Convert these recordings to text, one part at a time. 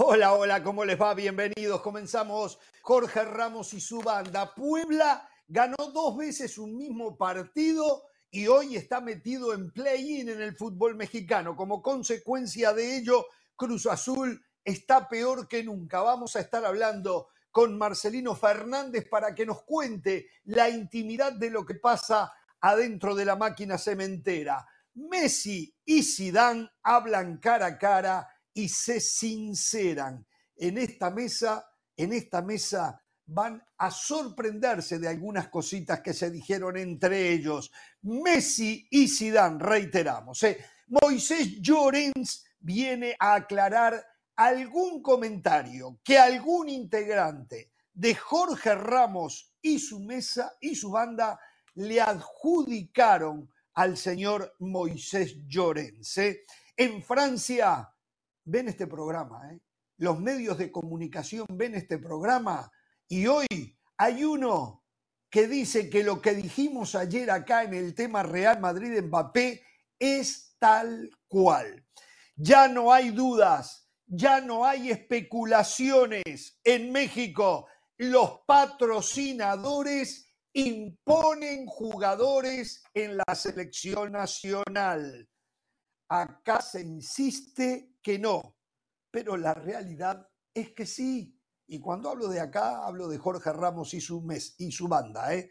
Hola, hola, ¿cómo les va? Bienvenidos. Comenzamos Jorge Ramos y su banda. Puebla ganó dos veces un mismo partido y hoy está metido en play-in en el fútbol mexicano. Como consecuencia de ello, Cruz Azul está peor que nunca. Vamos a estar hablando con Marcelino Fernández para que nos cuente la intimidad de lo que pasa adentro de la máquina cementera. Messi y Zidane hablan cara a cara y se sinceran. En esta mesa, en esta mesa van a sorprenderse de algunas cositas que se dijeron entre ellos. Messi y Zidane, reiteramos. ¿eh? Moisés Llorens viene a aclarar algún comentario que algún integrante de Jorge Ramos y su mesa y su banda le adjudicaron al señor Moisés Llorens. ¿eh? En Francia ven este programa, ¿eh? los medios de comunicación ven este programa y hoy hay uno que dice que lo que dijimos ayer acá en el tema Real Madrid-Mbappé es tal cual. Ya no hay dudas, ya no hay especulaciones en México. Los patrocinadores imponen jugadores en la selección nacional. Acá se insiste que no, pero la realidad es que sí. Y cuando hablo de acá, hablo de Jorge Ramos y su, mes, y su banda. ¿eh?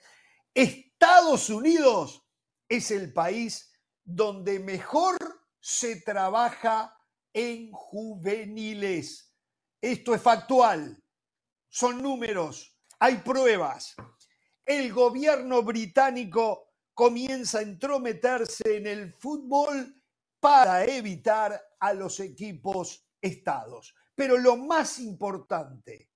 Estados Unidos es el país donde mejor se trabaja en juveniles. Esto es factual, son números, hay pruebas. El gobierno británico comienza a entrometerse en el fútbol para evitar a los equipos estados. Pero lo más importante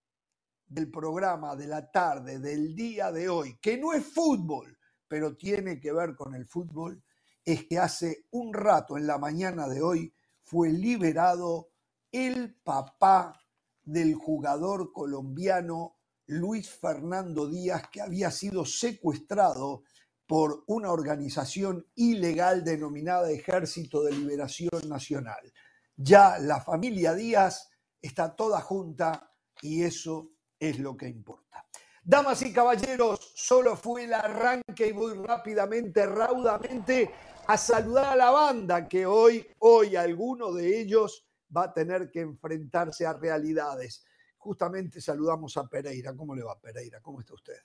del programa de la tarde, del día de hoy, que no es fútbol, pero tiene que ver con el fútbol, es que hace un rato en la mañana de hoy fue liberado el papá del jugador colombiano Luis Fernando Díaz, que había sido secuestrado por una organización ilegal denominada Ejército de Liberación Nacional. Ya la familia Díaz está toda junta y eso es lo que importa. Damas y caballeros, solo fue el arranque y voy rápidamente, raudamente a saludar a la banda que hoy, hoy alguno de ellos va a tener que enfrentarse a realidades. Justamente saludamos a Pereira. ¿Cómo le va Pereira? ¿Cómo está usted?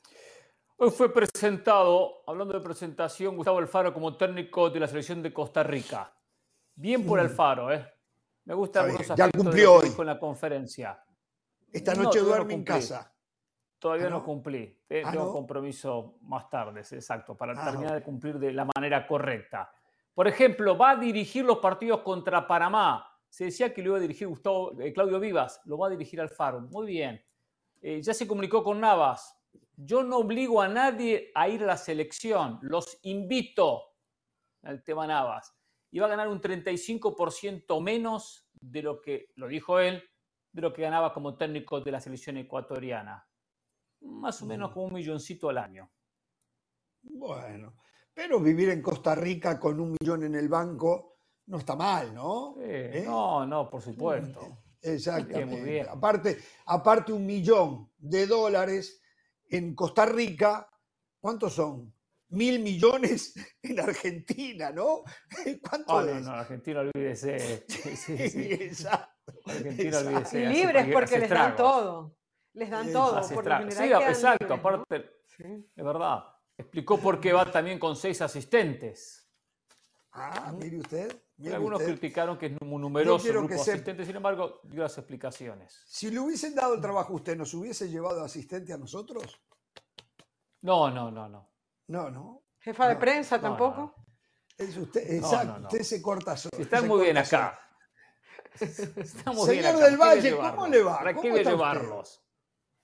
Hoy fue presentado, hablando de presentación, Gustavo Alfaro como técnico de la selección de Costa Rica. Bien por Alfaro, ¿eh? Me gusta algunos Ya cumplió hoy. con la conferencia. Esta noche duerme en casa. Todavía ¿Ah, no? no? cumplí. Eh, ¿Ah, tengo no? compromiso más tarde, exacto, para Ah, terminar de cumplir de la manera correcta. Por ejemplo, va a dirigir los partidos contra Panamá. Se decía que lo iba a dirigir Gustavo, eh, Claudio Vivas, lo va a dirigir Alfaro. Muy bien. Eh, ya se comunicó con Navas. Yo no obligo a nadie a ir a la selección, los invito al tema Navas. Y va a ganar un 35% menos de lo que, lo dijo él, de lo que ganaba como técnico de la selección ecuatoriana. Más o menos Mm. como un milloncito al año. Bueno, pero vivir en Costa Rica con un millón en el banco no está mal, ¿no? Sí, ¿Eh? No, no, por supuesto. Exactamente. Muy bien. Aparte, aparte un millón de dólares en Costa Rica, ¿cuántos son? Mil millones en Argentina, ¿no? ¿Cuánto Ah, no, es? no, Argentina, olvídese. Sí, sí, sí. Exacto. Argentina, exacto. olvídese. Y libres porque les dan todo. Les dan todo. Por lo Sí, exacto, libres, ¿no? aparte, Sí. es verdad. Explicó por qué va también con seis asistentes. Ah, mire usted. Algunos usted. criticaron que es muy numeroso el grupo sepa- asistentes, sin embargo, dio las explicaciones. Si le hubiesen dado el trabajo a usted, ¿nos hubiese llevado asistente a nosotros? No, no, no, no. No, no. Jefa de prensa no, tampoco. no. Es usted, No, exacto, no, no. usted se corta solo. Si están se muy bien solo. acá. Estamos bien Señor acá. del ¿para qué Valle? ¿cómo le va? ¿Para ¿Cómo qué llevarlos?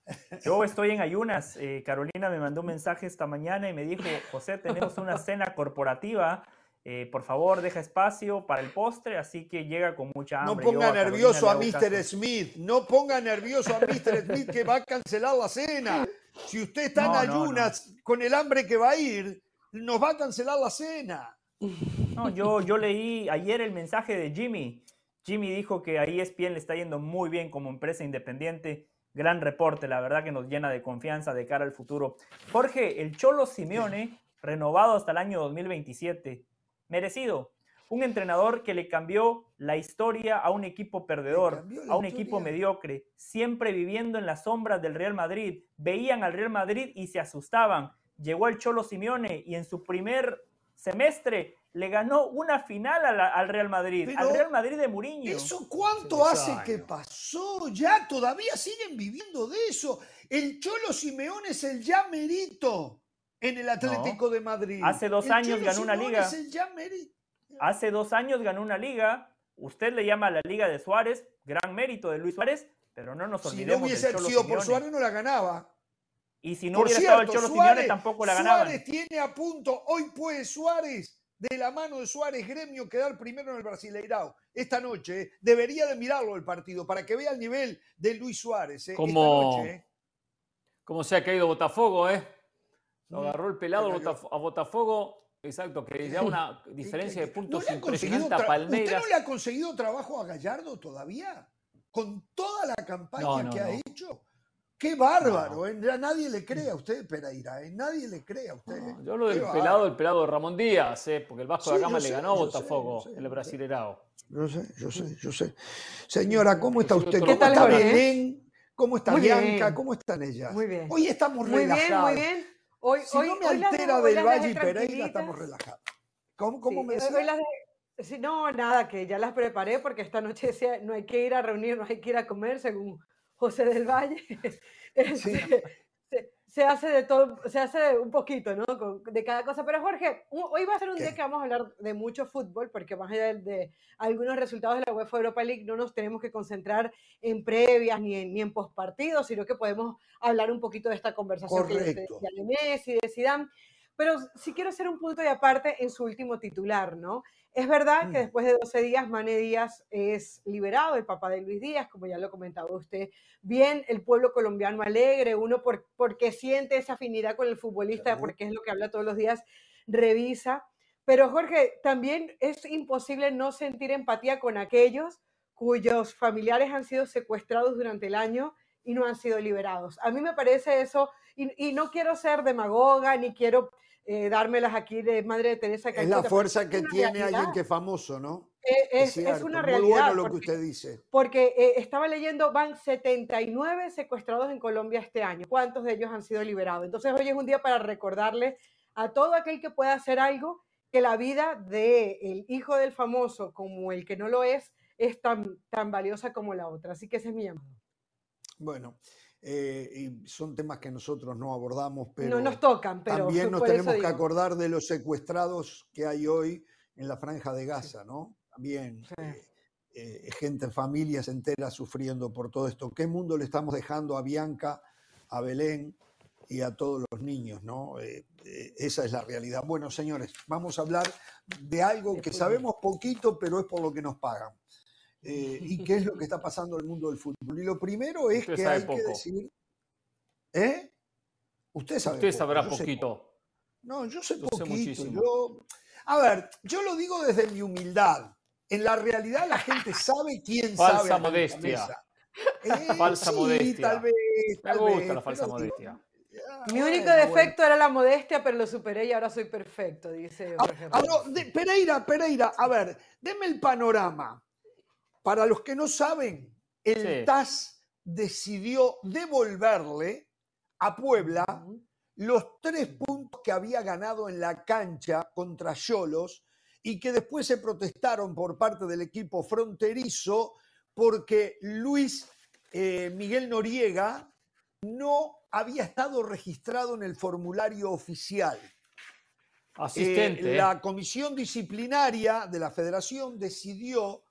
Yo estoy en ayunas. eh, Carolina me mandó un mensaje esta mañana y me dijo, José, tenemos una cena corporativa. Eh, por favor, deja espacio para el postre, así que llega con mucha No hambre. Yo ponga nervioso a hago Mr. Smith. No ponga nervioso a Mr. Smith que va a cancelar la cena. Si usted está en No, no, no. ayunas con el hambre que va a ir, nos va a cancelar la cena. No, yo, yo leí ayer el mensaje de Jimmy Jimmy dijo que a ESPN le está yendo muy bien como empresa independiente. Gran reporte, la verdad que nos llena de confianza de cara al futuro. Jorge, el Cholo Simeone, renovado hasta el año 2027. Merecido. Un entrenador que le cambió la historia a un equipo perdedor, a un equipo mediocre, siempre viviendo en las sombras del Real Madrid. Veían al Real Madrid y se asustaban. Llegó el Cholo Simeone y en su primer semestre le ganó una final al Real Madrid, al Real Madrid de Mourinho. ¿Eso cuánto hace que pasó? Ya todavía siguen viviendo de eso. El Cholo Simeone es el ya merito en el Atlético de Madrid. Hace dos años ganó una liga. Hace dos años ganó una liga. Usted le llama la Liga de Suárez, gran mérito de Luis Suárez, pero no nos olvidemos. Si no hubiese sido por Suárez, no la ganaba. Y si no hubiera estado el Cholo Simeone, tampoco la ganaba. Suárez tiene a punto, hoy puede Suárez, de la mano de Suárez Gremio, quedar primero en el Brasileirao. Esta noche, ¿eh? debería de mirarlo el partido, para que vea el nivel de Luis Suárez. ¿eh? Como, ¿eh? como se ha caído Botafogo, ¿eh? Lo agarró el pelado a Botafogo. Exacto, que ya una diferencia de puntos impresionante a Palmeiras. ¿Usted no le ha conseguido trabajo a Gallardo todavía? Con toda la campaña que ha hecho. Qué bárbaro, ¿eh? nadie le cree a usted, Pereira, ¿eh? nadie le cree a usted. yo lo del pelado, el pelado de Ramón Díaz, ¿eh? porque el Vasco de Gama le ganó a Botafogo en el Brasilerao. Yo sé, yo sé, yo sé. Señora, ¿cómo está usted? ¿Cómo está Belén? ¿Cómo está Bianca? ¿Cómo están ellas? Muy bien. Hoy estamos relajados. Muy bien, muy bien. Hoy, si no me altera del Valle y Pereira, estamos relajados. ¿Cómo, cómo me decía? no, nada, que ya las preparé porque esta noche decía, no hay que ir a reunir, no hay que ir a comer, según José del Valle. Este, se, hace de todo, se hace un poquito, ¿no? De cada cosa. Pero Jorge, hoy va a ser un día que vamos a hablar de mucho fútbol, porque más allá de, algunos resultados de la UEFA Europa League, no nos tenemos que concentrar en previas ni en, ni en postpartidos, sino que podemos hablar un poquito de esta conversación Correcto. de Messi, de Zidane. Pero sí quiero hacer un punto de aparte en su último titular, ¿no? Es verdad que mm. después de 12 días, Mane Díaz es liberado, el papá de Luis Díaz, como ya lo comentaba usted. Bien, el pueblo colombiano alegre, uno por, porque siente esa afinidad con el futbolista, porque es lo que habla todos los días, revisa. Pero Jorge, también es imposible no sentir empatía con aquellos cuyos familiares han sido secuestrados durante el año y no han sido liberados. A mí me parece eso, y, y no quiero ser demagoga, ni quiero eh, dármelas aquí de Madre de Teresa. Es la fuerza que tiene alguien que es famoso, ¿no? Eh, es, es, una realidad. Muy bueno lo que usted dice. Porque eh, estaba leyendo, van 79 secuestrados en Colombia este año. ¿Cuántos de ellos han sido liberados? Entonces hoy es un día para recordarle a todo aquel que pueda hacer algo que la vida del el hijo del famoso como el que no lo es es tan, tan valiosa como la otra. Así que ese es mi llamado. Bueno, eh, y son temas que nosotros no abordamos, pero no nos tocan, pero también nos tenemos que acordar de los secuestrados que hay hoy en la franja de Gaza, ¿no? También eh, eh, gente, familias enteras sufriendo por todo esto. ¿Qué mundo le estamos dejando a Bianca, a Belén y a todos los niños, ¿no? esa es la realidad. Bueno, señores, vamos a hablar de algo que sabemos poquito, pero es por lo que nos pagan. Eh, y qué es lo que está pasando en el mundo del fútbol. Y lo primero es que hay que decir. ¿Eh? Usted sabe. Usted sabrá poquito. no, yo sé poquito. yo, a ver, yo lo digo desde mi humildad. En la realidad la gente sabe quién falsa sabe. Modestia. Eh, falsa modestia. Tal vez. Me gusta la falsa modestia. Mi único defecto era la modestia, pero lo superé y ahora soy perfecto, dice. Ah, ah, Pereira, Pereira, a ver, deme el panorama. Para los que no saben, el TAS decidió devolverle a Puebla los tres puntos que había ganado en la cancha contra Cholos y que después se protestaron por parte del equipo fronterizo porque Luis eh, Miguel Noriega no había estado registrado en el formulario oficial. Asistente. Eh, la comisión disciplinaria de la federación decidió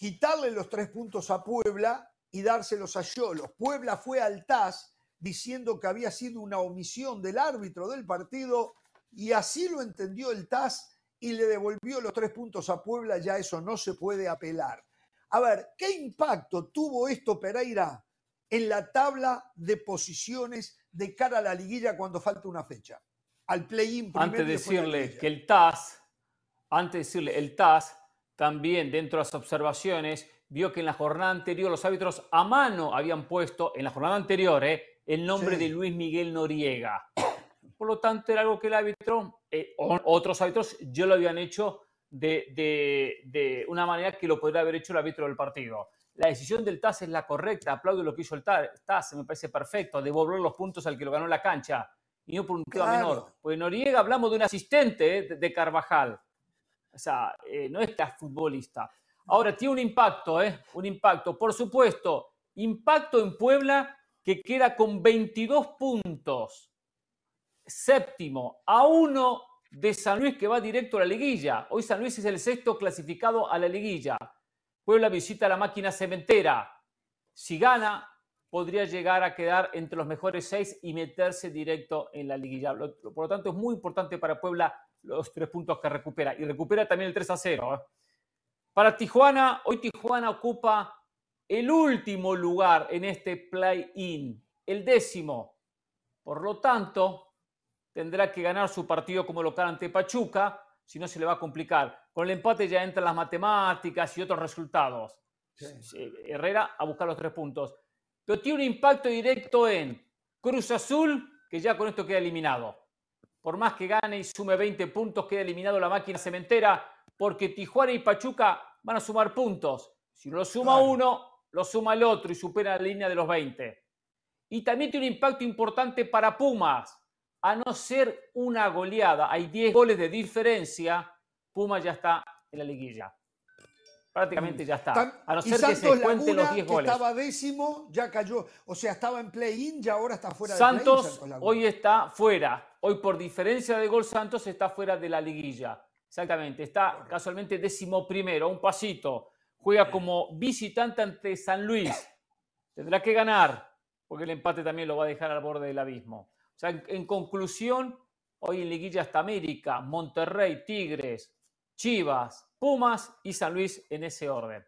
quitarle los tres puntos a Puebla y dárselos a Yolos. Puebla fue al TAS diciendo que había sido una omisión del árbitro del partido y así lo entendió el TAS y le devolvió los tres puntos a Puebla, ya eso no se puede apelar. A ver, ¿qué impacto tuvo esto, Pereira, en la tabla de posiciones de cara a la liguilla cuando falta una fecha? Al play-in Antes de decirle que el TAS, antes de decirle el TAS también dentro de las observaciones vio que en la jornada anterior los árbitros a mano habían puesto, en la jornada anterior, eh, el nombre Sí. de Luis Miguel Noriega. Por lo tanto, era algo que el árbitro, eh, otros árbitros, ya lo habían hecho de, de- de una manera que lo podría haber hecho el árbitro del partido. La decisión del TAS es la correcta, aplaudo lo que hizo el Ta- TAS, me parece perfecto, devolver los puntos al que lo ganó en la cancha, y no por un tema Claro. menor. Porque Noriega hablamos de un asistente eh, de Carvajal. O sea, eh, no es futbolista. Ahora, tiene un impacto, ¿eh? Un impacto. Por supuesto, impacto en Puebla que queda con 22 puntos. Séptimo, a uno de San Luis que va directo a la liguilla. Hoy San Luis es el sexto clasificado a la liguilla. Puebla visita la máquina cementera. Si gana, podría llegar a quedar entre los mejores seis y meterse directo en la liguilla. Por lo tanto, es muy importante para Puebla los tres puntos que recupera. Y recupera también el 3 a 0. ¿eh? Para Tijuana, hoy Tijuana ocupa el último lugar en este play-in, el décimo. Por lo tanto, tendrá que ganar su partido como local ante Pachuca, si no se le va a complicar. Con el empate ya entran las matemáticas y otros resultados. Sí, Herrera a buscar los tres puntos. Pero tiene un impacto directo en Cruz Azul, que ya con esto queda eliminado. Por más que gane y sume 20 puntos, queda eliminado la máquina cementera, porque Tijuana y Pachuca van a sumar puntos. Si no lo suma Claro. uno, lo suma el otro y supera la línea de los 20. Y también tiene un impacto importante para Pumas. A no ser una goleada, hay 10 goles de diferencia, Pumas ya está en la liguilla. Prácticamente ya está. A no y ser que se Santos cuenten los Laguna, 10 que goles. estaba décimo, ya cayó. O sea, estaba en play-in y ahora está fuera de. Santos Laguna. hoy está fuera. Hoy por diferencia de gol Santos está fuera de la liguilla. Exactamente. Está casualmente décimo primero, un pasito. Juega como visitante ante San Luis. Tendrá que ganar, porque el empate también lo va a dejar al borde del abismo. O sea, en, en conclusión, hoy en liguilla está América, Monterrey, Tigres, Chivas, Pumas y San Luis en ese orden.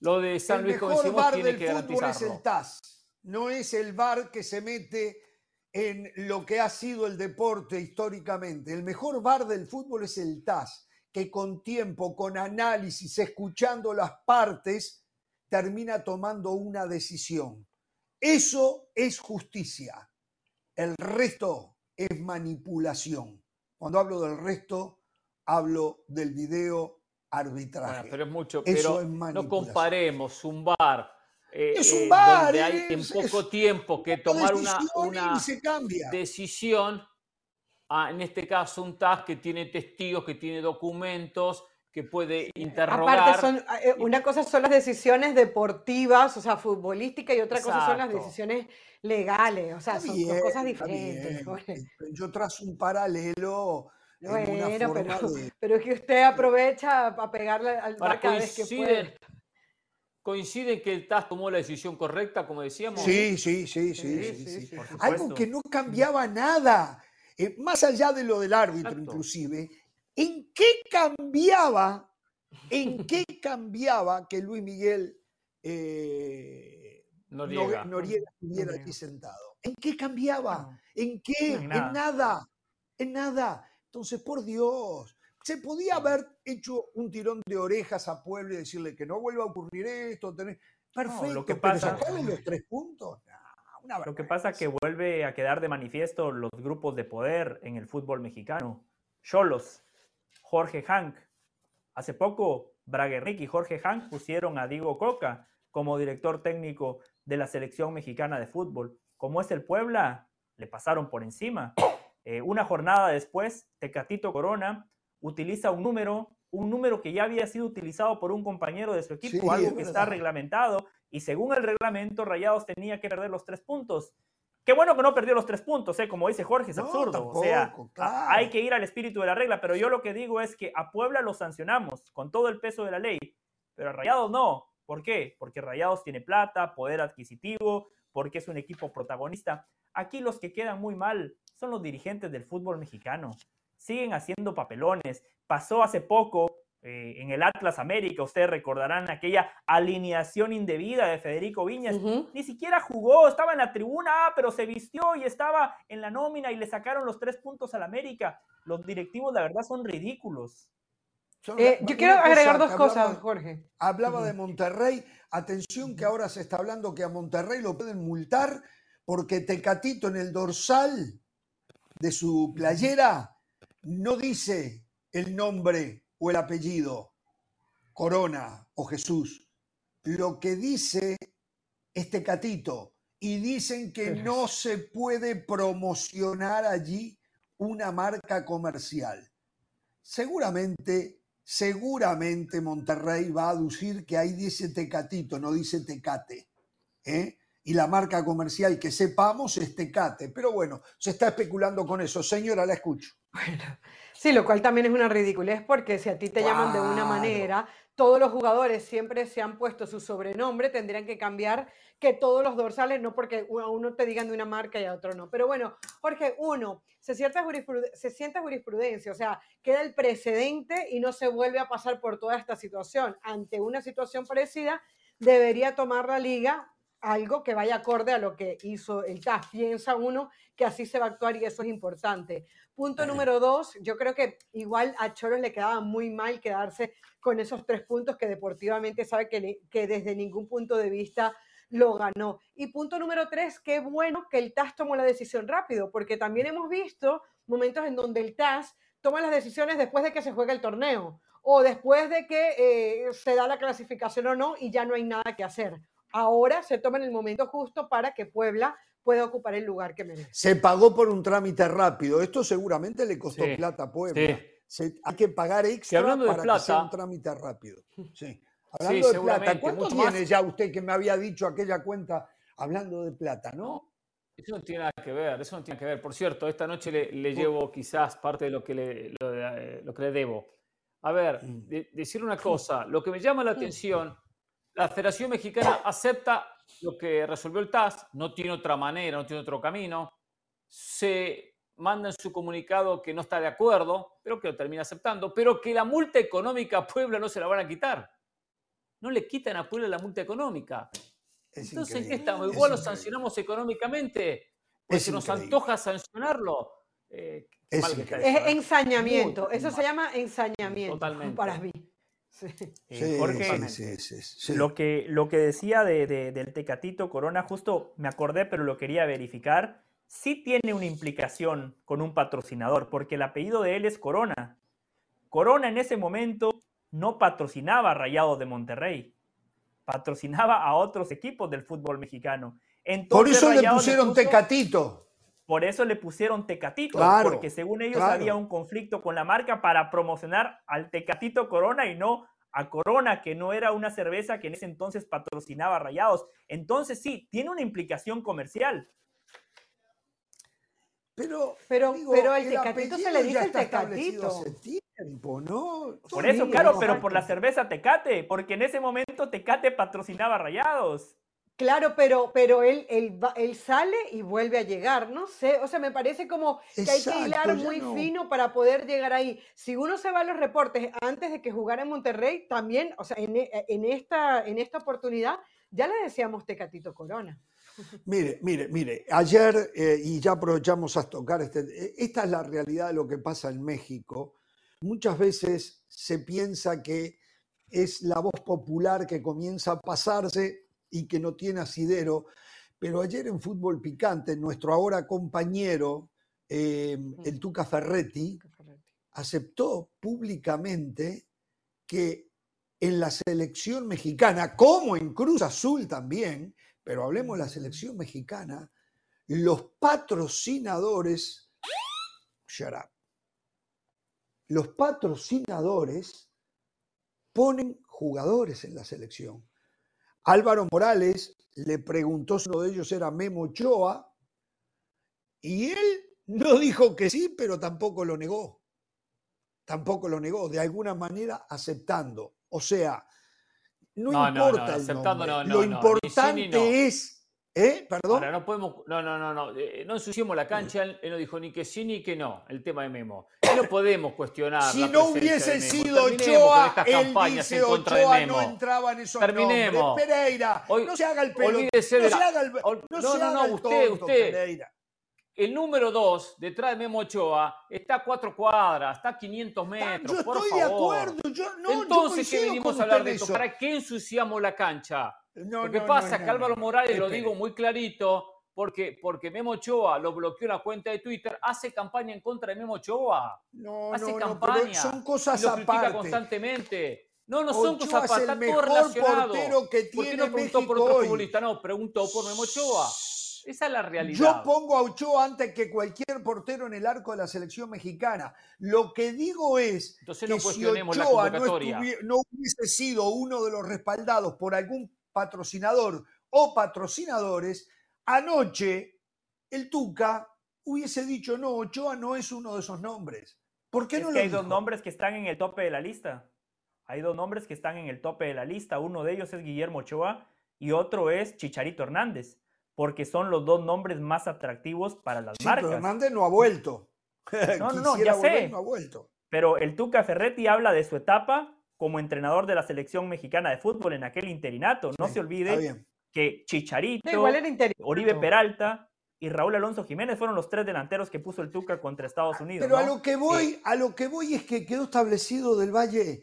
Lo de San el Luis, como mejor decimos, bar tiene del que fútbol es el TAS. No es el bar que se mete en lo que ha sido el deporte históricamente. El mejor bar del fútbol es el TAS, que con tiempo, con análisis, escuchando las partes, termina tomando una decisión. Eso es justicia. El resto es manipulación. Cuando hablo del resto, hablo del video arbitraje. Bueno, pero es mucho, Eso pero es no comparemos un bar. Eh, Es un eh, bar, donde hay en poco es tiempo que tomar una, decisión una se decisión, a, en este caso un TAS que tiene testigos, que tiene documentos, que puede interrogar. Aparte, son, eh, una cosa son las decisiones deportivas, o sea, futbolísticas, y otra cosa son las Exacto. decisiones legales, o sea, Está son bien, dos cosas diferentes. Yo trazo un paralelo Bueno, pero, de... pero es que usted aprovecha a pegarle al bar cada vez que puede. Coinciden que el TAS tomó la decisión correcta, como decíamos. Sí, sí, sí, sí, Sí, sí, Algo que no cambiaba nada, eh, más allá de lo del árbitro Exacto. inclusive, ¿en qué cambiaba, en qué cambiaba que Luis Miguel eh, Noriega. No- Noriega estuviera Noriega. aquí sentado? ¿En qué cambiaba? No. ¿En qué? En En nada. nada. En nada. Entonces, por Dios, se podía haber hecho un tirón de orejas a Puebla y decirle que no vuelva a ocurrir esto. tener- Perfecto, lo que pero pasa- sacarle los tres puntos, una Lo que pasa es que vuelve a quedar de manifiesto los grupos de poder en el fútbol mexicano. Cholos, Jorge Hank. Hace poco, Braguerrick y Jorge Hank pusieron a Diego Coca como director técnico de la selección mexicana de fútbol. Como es el Puebla, le pasaron por encima. Eh, una jornada después, Tecatito Corona utiliza un número, un número que ya había sido utilizado por un compañero de su equipo, Sí, algo es que está reglamentado, y según el reglamento, Rayados tenía que perder los tres puntos. Qué bueno que no perdió los tres puntos, ¿eh? como dice Jorge, es No, absurdo. o sea, claro. hay que ir al espíritu de la regla, pero yo lo que digo es que a Puebla lo sancionamos con todo el peso de la ley, pero a Rayados no. ¿Por qué? Porque Rayados tiene plata, poder adquisitivo, porque es un equipo protagonista. Aquí los que quedan muy mal son los dirigentes del fútbol mexicano. Siguen haciendo papelones. Pasó hace poco eh, en el Atlas América, ustedes recordarán aquella alineación indebida de Federico Viñas. Ni siquiera jugó, estaba en la tribuna, ah, pero se vistió y estaba en la nómina y le sacaron los tres puntos al América. Los directivos, la verdad, son ridículos. Eh, yo quiero agregar dos cosas, Jorge. Hablaba de Monterrey. Atención que ahora se está hablando que a Monterrey lo pueden multar porque Tecatito en el dorsal de su playera no dice el nombre o el apellido, Corona o Jesús. Lo que dice es Tecatito. Y dicen que no se puede promocionar allí una marca comercial. Seguramente, seguramente Monterrey va a aducir que ahí dice Tecatito, no dice Tecate. ¿eh? Y la marca comercial que sepamos es Tecate. Pero bueno, se está especulando con eso. Señora, la escucho. Bueno, sí, lo cual también es una ridiculez porque si a ti te llaman de una manera, todos los jugadores siempre se han puesto su sobrenombre, tendrían que cambiar que todos los dorsales, no porque a uno te digan de una marca y a otro no. Pero bueno, Jorge, uno, se, siente jurisprudencia, o sea, queda el precedente y no se vuelve a pasar por toda esta situación. Ante una situación parecida, debería tomar la liga algo que vaya acorde a lo que hizo el TAS. Piensa uno que así se va a actuar y eso es importante. Punto número dos, yo creo que igual a Choros le quedaba muy mal quedarse con esos tres puntos que deportivamente sabe que, que desde ningún punto de vista lo ganó. Y punto número tres, qué bueno que el TAS tomó la decisión rápido, porque también hemos visto momentos en donde el TAS toma las decisiones después de que se juega el torneo o después de que eh, se da la clasificación o no y ya no hay nada que hacer. Ahora se toma en el momento justo para que Puebla pueda ocupar el lugar que merece. Se pagó por un trámite rápido. Esto seguramente le costó plata a Puebla. hay que pagar extra para que sea un trámite rápido. Sí. Hablando de plata, ¿cuánto tiene ya usted que me había dicho aquella cuenta hablando de plata, no? Eso no tiene nada que ver, eso no tiene que ver. Por cierto, esta noche le, llevo quizás parte de lo que le, lo, que le debo. A ver, mm. decir una cosa, lo que me llama la atención, la Federación Mexicana acepta lo que resolvió el TAS, no tiene otra manera, no tiene otro camino, se manda en su comunicado que no está de acuerdo, pero que lo termina aceptando, pero que la multa económica a Puebla no se la van a quitar no le quitan a Puebla la multa económica. Entonces, ¿qué estamos? Igual lo sancionamos económicamente, porque se nos antoja sancionarlo. Eh, es, ensañamiento, eso se llama ensañamiento Totalmente. para mí. Sí. Jorge, lo, que, lo que decía de, del Tecatito Corona, justo me acordé, pero lo quería verificar, sí tiene una implicación con un patrocinador, porque el apellido de él es Corona. Corona en ese momento no patrocinaba a Rayados de Monterrey, patrocinaba a otros equipos del fútbol mexicano. por eso le pusieron Tecatito. Por eso le pusieron Tecatito, porque según ellos había un conflicto con la marca para promocionar al Tecatito Corona y no a Corona, que no era una cerveza que en ese entonces patrocinaba Rayados. Entonces sí, tiene una implicación comercial. Pero, pero, pero al Tecatito se le dice el Tecatito. Por eso, claro, pero por la cerveza Tecate, porque en ese momento Tecate patrocinaba Rayados. Claro, pero, pero él, él, sale y vuelve a llegar, no sé, o sea, me parece como que hay que hilar muy fino para poder llegar ahí. Si uno se va a los reportes antes de que jugara en Monterrey, también, o sea, en, en esta, en esta oportunidad ya le decíamos Tecatito Corona. Mire, mire, mire, ayer, eh, y ya aprovechamos a tocar, este, eh, esta es la realidad de lo que pasa en México muchas veces se piensa que es la voz popular que comienza a pasarse y que no tiene asidero, pero ayer en Fútbol Picante, nuestro ahora compañero, em, el Tuca Ferretti, aceptó públicamente que en la selección mexicana, como en Cruz Azul también, pero hablemos de la selección mexicana, los patrocinadores, shut up, los patrocinadores ponen jugadores en la selección. Álvaro Morales le preguntó si uno de ellos era Memo Ochoa y él no dijo que sí, pero tampoco lo negó. Tampoco lo negó, de alguna manera aceptando. O sea, no, importa el nombre. lo importante es ¿Eh? ¿Perdón? no podemos. No, no, no, no. Eh, no ensuciemos la cancha. Él, no dijo ni que sí ni que no. El tema de Memo. no podemos cuestionar. si no hubiese sido Ochoa, él dice Ochoa no entraba en esos Terminemos. Pereira, no se haga el pelo. No se haga el, no, no, no, usted, usted. el número dos, detrás de Memo Ochoa, está a cuatro cuadras, está a 500 metros. Yo por estoy de favor. acuerdo. Yo, no, yo Entonces, ¿qué venimos a hablar de en esto? eso. ¿Para qué ensuciamos la cancha? No, Lo que no, pasa no, es que no, Álvaro no. Morales, lo Espere. digo muy clarito, porque, porque Memo Ochoa lo bloqueó en la cuenta de Twitter, hace campaña en contra de Memo Ochoa. No, hace no, no, pero campaña. son y cosas lo critica aparte. constantemente. No, no son Ochoa cosas aparte, está todo mejor relacionado. portero que ¿Por qué tiene no preguntó por México otro hoy? futbolista? No, preguntó por Memo Ochoa. Esa es la realidad. Yo pongo a Ochoa antes que cualquier portero en el arco de la selección mexicana. Lo que digo es Entonces que no si cuestionemos la Ochoa no, no hubiese sido uno de los respaldados por algún patrocinador o patrocinadores, anoche el Tuca hubiese dicho, no, Ochoa no es uno de esos nombres. ¿Por qué Es no que lo hay dos nombres que están en el tope de la lista. Hay dos nombres que están en el tope de la lista. Uno de ellos es Guillermo Ochoa y otro es Chicharito Hernández, porque son los dos nombres más atractivos para las Sí, pero marcas. Hernández no ha vuelto. No, no, no, ya volver, sé. No ha vuelto. Pero el Tuca Ferretti habla de su etapa como entrenador de la selección mexicana de fútbol en aquel interinato. No Sí, se olvide que Chicharito, No. Oribe Peralta y Raúl Alonso Jiménez fueron los tres delanteros que puso el Tuca contra Estados Unidos. Pero a lo que voy, a lo que voy es que quedó establecido del Valle,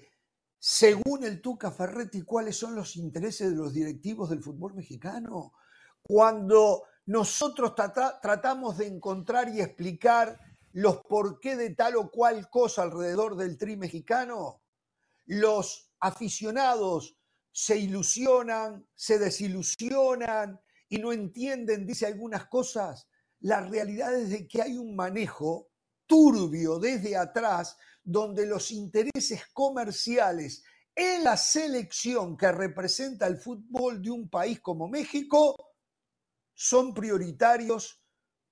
según el Tuca Ferretti, cuáles son los intereses de los directivos del fútbol mexicano. Cuando nosotros trata- tratamos de encontrar y explicar los porqué de tal o cual cosa alrededor del tri mexicano, los aficionados se ilusionan, se desilusionan y no entienden, dice algunas cosas. La realidad es de que hay un manejo turbio desde atrás donde los intereses comerciales en la selección que representa el fútbol de un país como México son prioritarios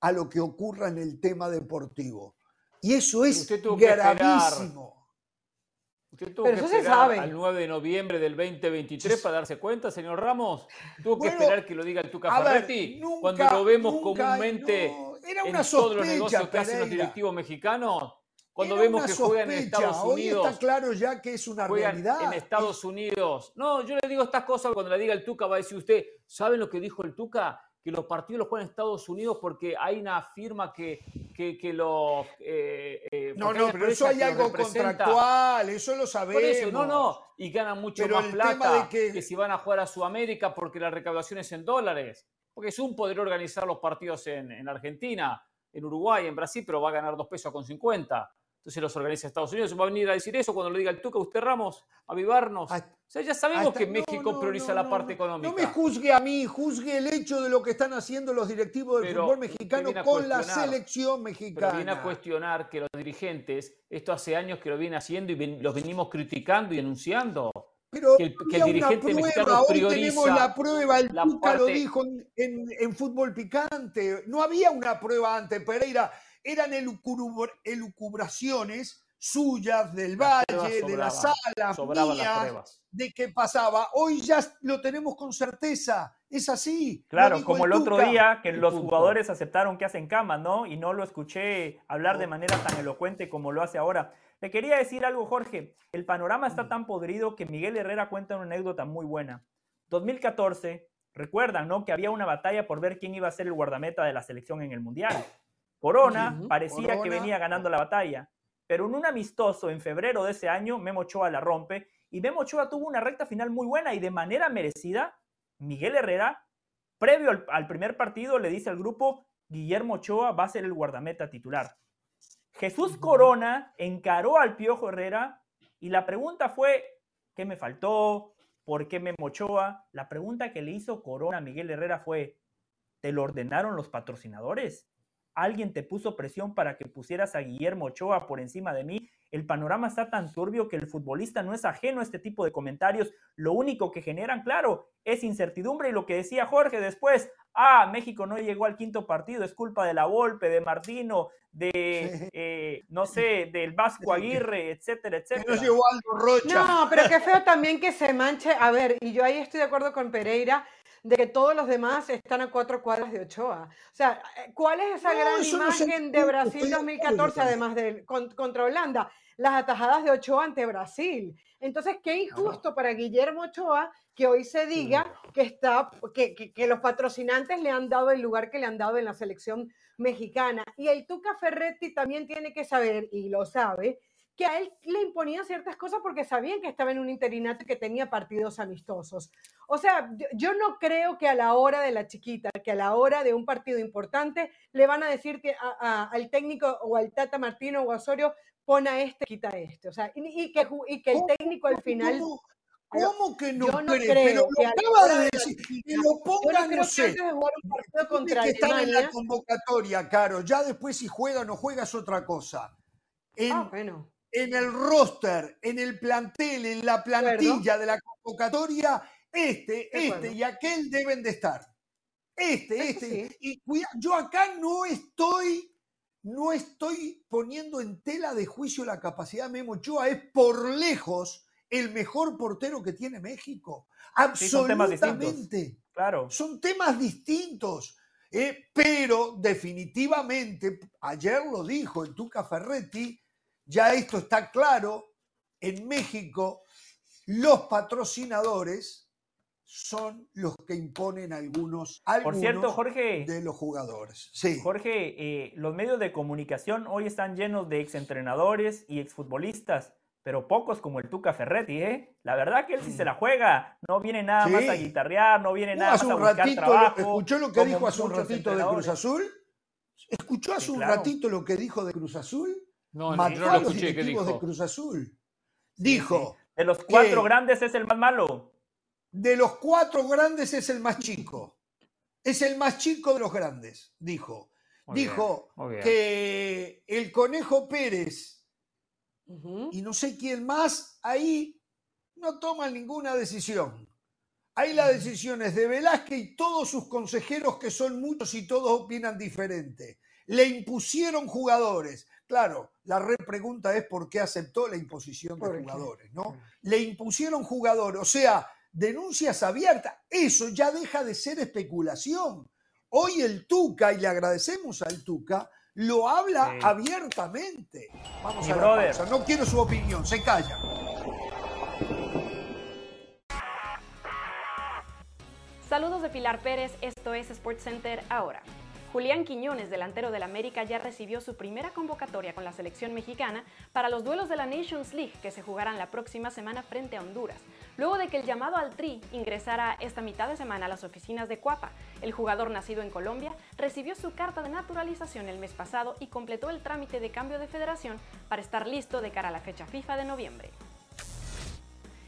a lo que ocurra en el tema deportivo. Y eso es gravísimo. Usted tuvo Pero que eso se esperar sabe. al 9 de noviembre del 2023 para darse cuenta, señor Ramos. Tuvo que esperar que lo diga el Tuca ver, Ferretti. nunca- cuando lo vemos nunca- comúnmente no, era en una todos los negocios sospecha, que hacen los directivos mexicanos. Cuando Era vemos una que juegan en sospecha. Estados Hoy Unidos. está claro ya que es una realidad. en Estados Unidos. No, yo le digo estas cosas cuando le diga el Tuca, va a decir usted, ¿saben lo que dijo el Tuca? Que los partidos los juegan en Estados Unidos porque hay una firma que, que, que los... eh, eh, No, no, pero eso hay algo contractual, eso lo sabemos. Por eso, no, no, y ganan mucho Pero más plata que... si van a jugar a Sudamérica porque la recaudación es en dólares. Porque es un poder organizar los partidos en, en Argentina, en Uruguay, en Brasil, pero va a ganar dos pesos con 50. Entonces los organiza Estados Unidos. ¿Va a venir a decir eso cuando lo diga el Tuca, usted Ramos, avivarnos? Hasta- O sea, ya sabemos Hasta- que México no, prioriza no, la parte económica. No me juzgue a mí, juzgue el hecho de lo que están haciendo los directivos del Pero fútbol mexicano con la selección Pero viene mexicana. a cuestionar que los dirigentes, esto hace años que lo viene haciendo y ven- los venimos criticando y denunciando. Pero que el- que el había una dirigente prueba, hoy tenemos la prueba, el Tuca lo dijo en, en- en fútbol picante. No había una prueba antes, Pereira. Eran elucubr- elucubraciones suyas del Valle, de la sala, Sobraban las mías, pruebas. de qué pasaba. Hoy ya lo tenemos con certeza. Es así. Claro, como el otro día que los punto. jugadores aceptaron que hacen cama, ¿no? Y no lo escuché hablar de manera tan elocuente como lo hace ahora. Le quería decir algo, Jorge. El panorama Mm. está tan podrido que Miguel Herrera cuenta una anécdota muy buena. 2014, recuerdan, ¿no? Que había una batalla por ver quién iba a ser el guardameta de la selección en el Mundial. Corona parecía que venía ganando la batalla, pero en un amistoso en febrero de ese año, Memo Ochoa la rompe y Memo Ochoa tuvo una recta final muy buena y de manera merecida, Miguel Herrera, previo al, al primer partido, le dice al grupo, Guillermo Ochoa va a ser el guardameta titular. Jesús. Corona encaró al Piojo Herrera y la pregunta fue, ¿qué me faltó? ¿Por qué Memo Ochoa? La pregunta que le hizo Corona a Miguel Herrera fue, ¿te lo ordenaron los patrocinadores? ¿Alguien te puso presión para que pusieras a Guillermo Ochoa por encima de mí? El panorama está tan turbio que el futbolista no es ajeno a este tipo de comentarios. Lo único que generan, claro, es incertidumbre y lo que decía Jorge después, ah, México no llegó al quinto partido, es culpa de la Volpe, de Martino, de, Sí. eh, no sé, del Vasco Aguirre, etcétera, etcétera. nos llevó Aldo Rocha. No, pero qué feo también que se manche. A ver, y yo ahí estoy de acuerdo con Pereira de que todos los demás están a cuatro cuadras de Ochoa. O sea, eh, ¿cuál es esa No, gran eso no se imagen de Brasil estoy de acuerdo 2014, con además con- contra Holanda? Las atajadas de Ochoa ante Brasil. Entonces, qué injusto para Guillermo Ochoa que hoy se diga que, está, que, que, los patrocinantes le han dado el lugar que le han dado en la selección mexicana. Y el Tuca Ferretti también tiene que saber, y lo sabe, que a él le imponían ciertas cosas porque sabían que estaba en un interinato y que tenía partidos amistosos. O sea, yo no creo que a la hora de la chiquita, que a la hora de un partido importante, le van a decir que al técnico o al Tata Martino o a Osorio, pon a este, quita a este. O sea, y, que, y que el técnico al final... ¿Cómo? que no, yo no creo? Pero lo acaba de decir, que lo pongan, no, sé. Que que en la convocatoria, Caro. Ya después si juega o no juega es otra cosa. ah, bueno en el roster, en el plantel, en la plantilla de la convocatoria, este, este y aquel deben de estar. Este, este. Y cuida, yo acá no estoy, no estoy poniendo en tela de juicio la capacidad de Memo Ochoa, es por lejos el mejor portero que tiene México. Absolutamente. son temas claro. Son temas distintos. Eh, pero definitivamente, ayer lo dijo el Tuca Ferretti, ya esto está claro, en México los patrocinadores son los que imponen algunos, Por cierto, Jorge, de los jugadores. Sí. Jorge, eh, los medios de comunicación hoy están llenos de exentrenadores y exfutbolistas, pero pocos como el Tuca Ferretti, ¿eh? La verdad que él sí se la juega, no viene nada más a guitarrear, no viene nada más a buscar trabajo. ¿Escuchó lo que dijo hace un ratito de Cruz Azul? ¿Escuchó hace un ratito lo que dijo de Cruz Azul? No, no, no lo escuché. ¿Qué dijo? de Cruz Azul. Dijo. De los cuatro grandes es el más malo. De los cuatro grandes es el más chico. Es el más chico de los grandes, dijo. dijo que el Conejo Pérez y no sé quién más ahí no toman ninguna decisión. Ahí la decisión es de Velázquez y todos sus consejeros, que son muchos y todos opinan diferente. Le impusieron jugadores. Claro, la repregunta es por qué aceptó la imposición de jugadores, ¿no? Le impusieron jugadores, o sea, denuncias abiertas. Eso ya deja de ser especulación. Hoy el Tuca, y le agradecemos al Tuca, lo habla abiertamente. Vamos a ver, no quiero su opinión, se calla. Saludos de Pilar Pérez, esto es SportsCenter ahora. Julián Quiñones, delantero del América, ya recibió su primera convocatoria con la selección mexicana para los duelos de la Nations League que se jugarán la próxima semana frente a Honduras. Luego de que el llamado al Tri ingresara esta mitad de semana a las oficinas de Cuapa, el jugador nacido en Colombia recibió su carta de naturalización el mes pasado y completó el trámite de cambio de federación para estar listo de cara a la fecha FIFA de noviembre.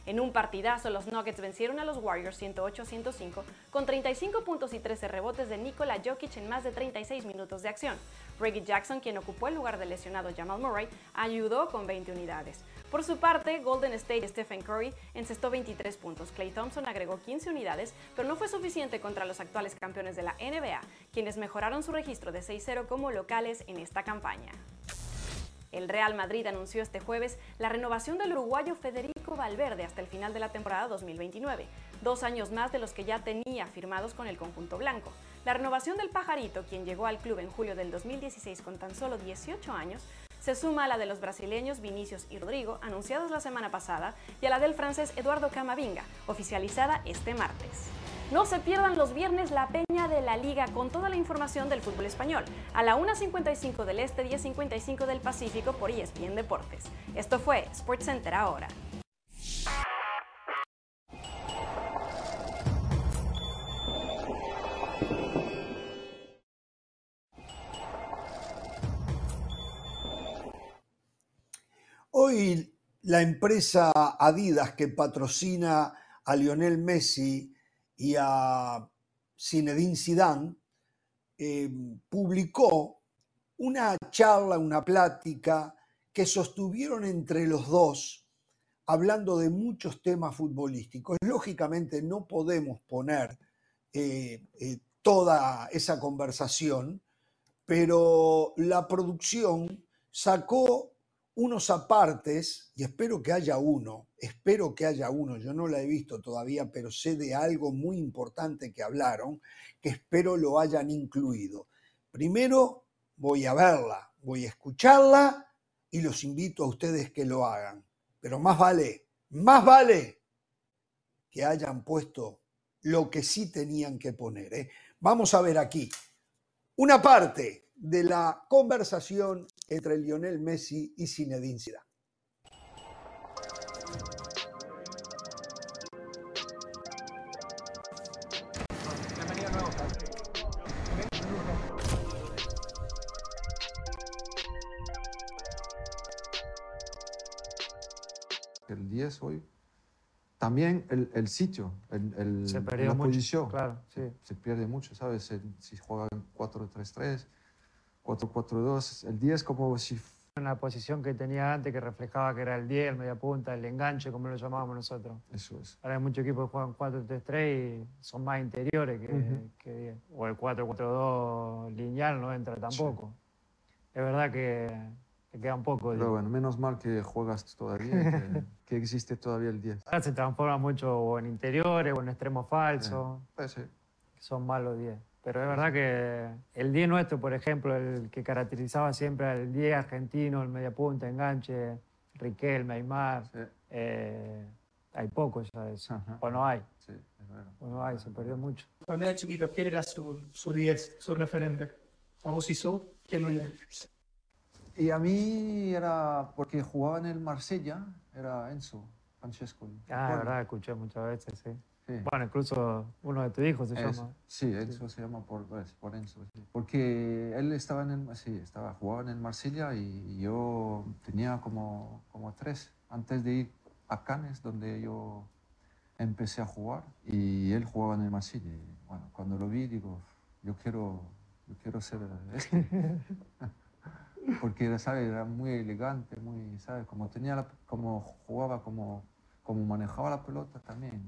En un partidazo, los Nuggets vencieron a los Warriors 108-105 con 35 puntos y 13 rebotes de Nikola Jokic en más de 36 minutos de acción. Reggie Jackson, quien ocupó el lugar del lesionado Jamal Murray, ayudó con 20 unidades. Por su parte, Golden State Stephen Curry encestó 23 puntos. Clay Thompson agregó 15 unidades, pero no fue suficiente contra los actuales campeones de la NBA, quienes mejoraron su registro de 6-0 como locales en esta campaña. El Real Madrid anunció este jueves la renovación del uruguayo Federico Valverde hasta el final de la temporada 2029, dos años más de los que ya tenía firmados con el conjunto blanco. La renovación del pajarito, quien llegó al club en julio del 2016 con tan solo 18 años, se suma a la de los brasileños Vinicius y Rodrigo, anunciados la semana pasada, y a la del francés Eduardo Camavinga, oficializada este martes. No se pierdan los viernes la peña de la liga con toda la información del fútbol español, a la 1.55 del Este, 10.55 del Pacífico por ESPN Deportes. Esto fue SportsCenter ahora. Hoy la empresa Adidas que patrocina a Lionel Messi y a Zinedine Zidane, eh, publicó una charla, una plática que sostuvieron entre los dos hablando de muchos temas futbolísticos. Lógicamente no podemos poner eh, eh, toda esa conversación, pero la producción sacó unos apartes, y espero que haya uno, espero que haya uno, yo no la he visto todavía, pero sé de algo muy importante que hablaron, que espero lo hayan incluido. Primero voy a verla, voy a escucharla y los invito a ustedes que lo hagan, pero más vale Más vale que hayan puesto lo que sí tenían que poner. ¿eh? Vamos a ver aquí una parte de la conversación entre Lionel Messi y Zinedine Zidane. El 10 hoy. También el, el sitio, el, el- Se perdió la mucho, posición. claro, se, sí. se pierde mucho, ¿sabes? Si juega en 4-3-3, 4-4-2, el 10 como si En la posición que tenía antes que reflejaba que era el 10, el media punta, el enganche, como lo llamábamos nosotros. eso es. Ahora hay muchos equipos que juegan 4-3-3 y son más interiores que, Ujú. que 10. O el 4-4-2 lineal no entra tampoco. Es verdad que, que queda un poco. Pero digo. bueno, menos mal que juegas todavía, que, que existe todavía el 10. Ahora se transforma mucho o en interiores o en extremos falsos, Pues sí. que son malos 10. Pero es verdad que el 10 nuestro, por ejemplo, el que caracterizaba siempre al 10 argentino, el media punta, enganche, Riquelme, Aymar, Sí, eh, hay pocos ya de eso. Ajá. O no hay, sí, es verdad. o no hay, se perdió mucho. Cuando era chiquito, ¿quién era su, su 10, su referente? A vos su, ¿quién lo era? Y a mí era porque jugaba en el Marsella, era Enzo, Francesco. ¿te Ah, es acuerdas? verdad, escuché muchas veces, sí. Sí. Bueno, incluso uno de tus hijos se Eso. llama. Sí, Enzo se llama por, pues, por Enzo. sí. Porque él estaba en el, sí, estaba, jugaba en el Marsella y yo tenía como, como tres antes de ir a Cannes, donde yo empecé a jugar. Y él jugaba en el Marsella. Y, bueno, cuando lo vi, digo, yo quiero, yo quiero ser este. Porque era, ¿sabes? era muy elegante, muy, ¿sabes? Como, tenía la- como jugaba, como, como manejaba la pelota también.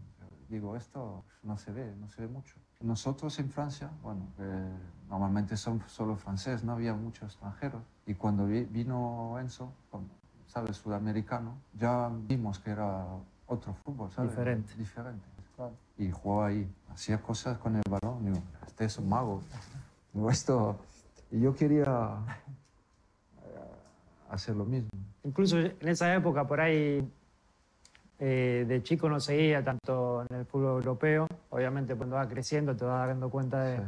Digo, esto no se ve, no se ve mucho. Nosotros en Francia, bueno, eh, normalmente son solo francés, no había muchos extranjeros. Y cuando vi- vino Enzo, como, ¿sabes? Sudamericano, ya vimos que era otro fútbol, ¿sabes? Diferente. Diferente. Y jugaba ahí, hacía cosas con el balón. Digo, este es un mago. Digo, esto... Y yo quería eh, hacer lo mismo. Incluso en esa época, por ahí, eh, de chico no seguía tanto el fútbol europeo. Obviamente, cuando vas creciendo te vas dando cuenta de, Sí.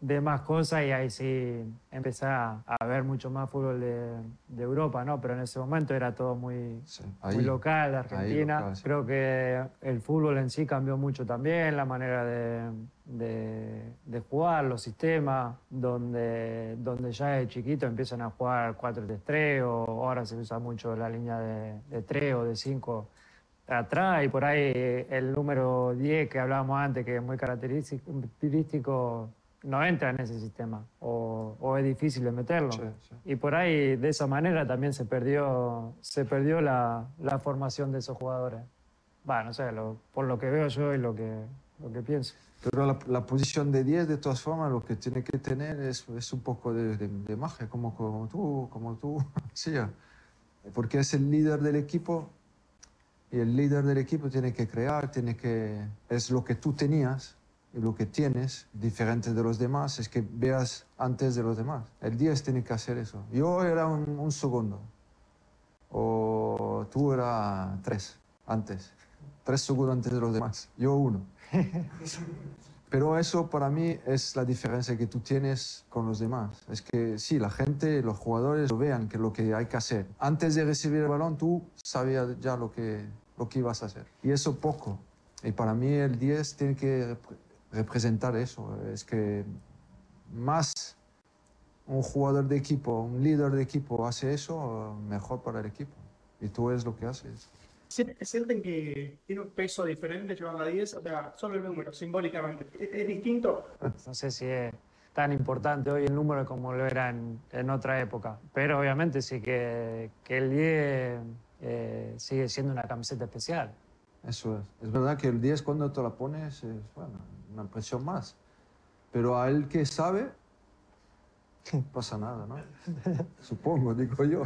de más cosas y ahí sí empecé a, ver mucho más fútbol de, de Europa, ¿no? Pero en ese momento era todo muy, Sí, muy ahí. local, Argentina. local, sí. Creo que el fútbol en sí cambió mucho también, la manera de, de- de jugar, los sistemas, donde, donde ya de chiquito empiezan a jugar 4-3-3 o ahora se usa mucho la línea de, de 3 o de 5 atrás y por ahí el número 10 que hablábamos antes, que es muy característico, no entra en ese sistema o, o es difícil de meterlo. Sí, sí. Y por ahí, de esa manera, también se perdió, se perdió la, la formación de esos jugadores. Va, no sé, lo- por lo que veo yo y lo que, lo que pienso. Pero la, la posición de 10, de todas formas, lo que tiene que tener es, es un poco de, de, de magia, como, como tú, como tú, sí, porque es el líder del equipo y el líder del equipo tiene que crear, tiene que, es lo que tú tenías y lo que tienes, diferente de los demás, es que veas antes de los demás. El 10 tiene que hacer eso. Yo era un, un segundo, o tú era tres antes, tres segundos antes de los demás, yo uno. Pero eso para mí es la diferencia que tú tienes con los demás. Es que sí, la gente, los jugadores lo vean que lo que hay que hacer. Antes de recibir el balón, tú sabías ya lo que, lo que ibas a hacer. Y eso poco. Y para mí el 10 tiene que rep- representar eso. Es que más un jugador de equipo, un líder de equipo hace eso, mejor para el equipo. Y tú es lo que haces. ¿Sien- ¿Sienten que tiene un peso diferente llevar la 10? O sea, solo el número, simbólicamente. ¿Es, es distinto? No sé si es tan importante hoy el número como lo era en, en otra época. Pero obviamente sí que, que el 10 eh, sigue siendo una camiseta especial. Eso es. Es verdad que el 10 cuando te la pones es bueno, una presión más. Pero a él que sabe, no pasa nada, ¿no? Supongo, digo yo.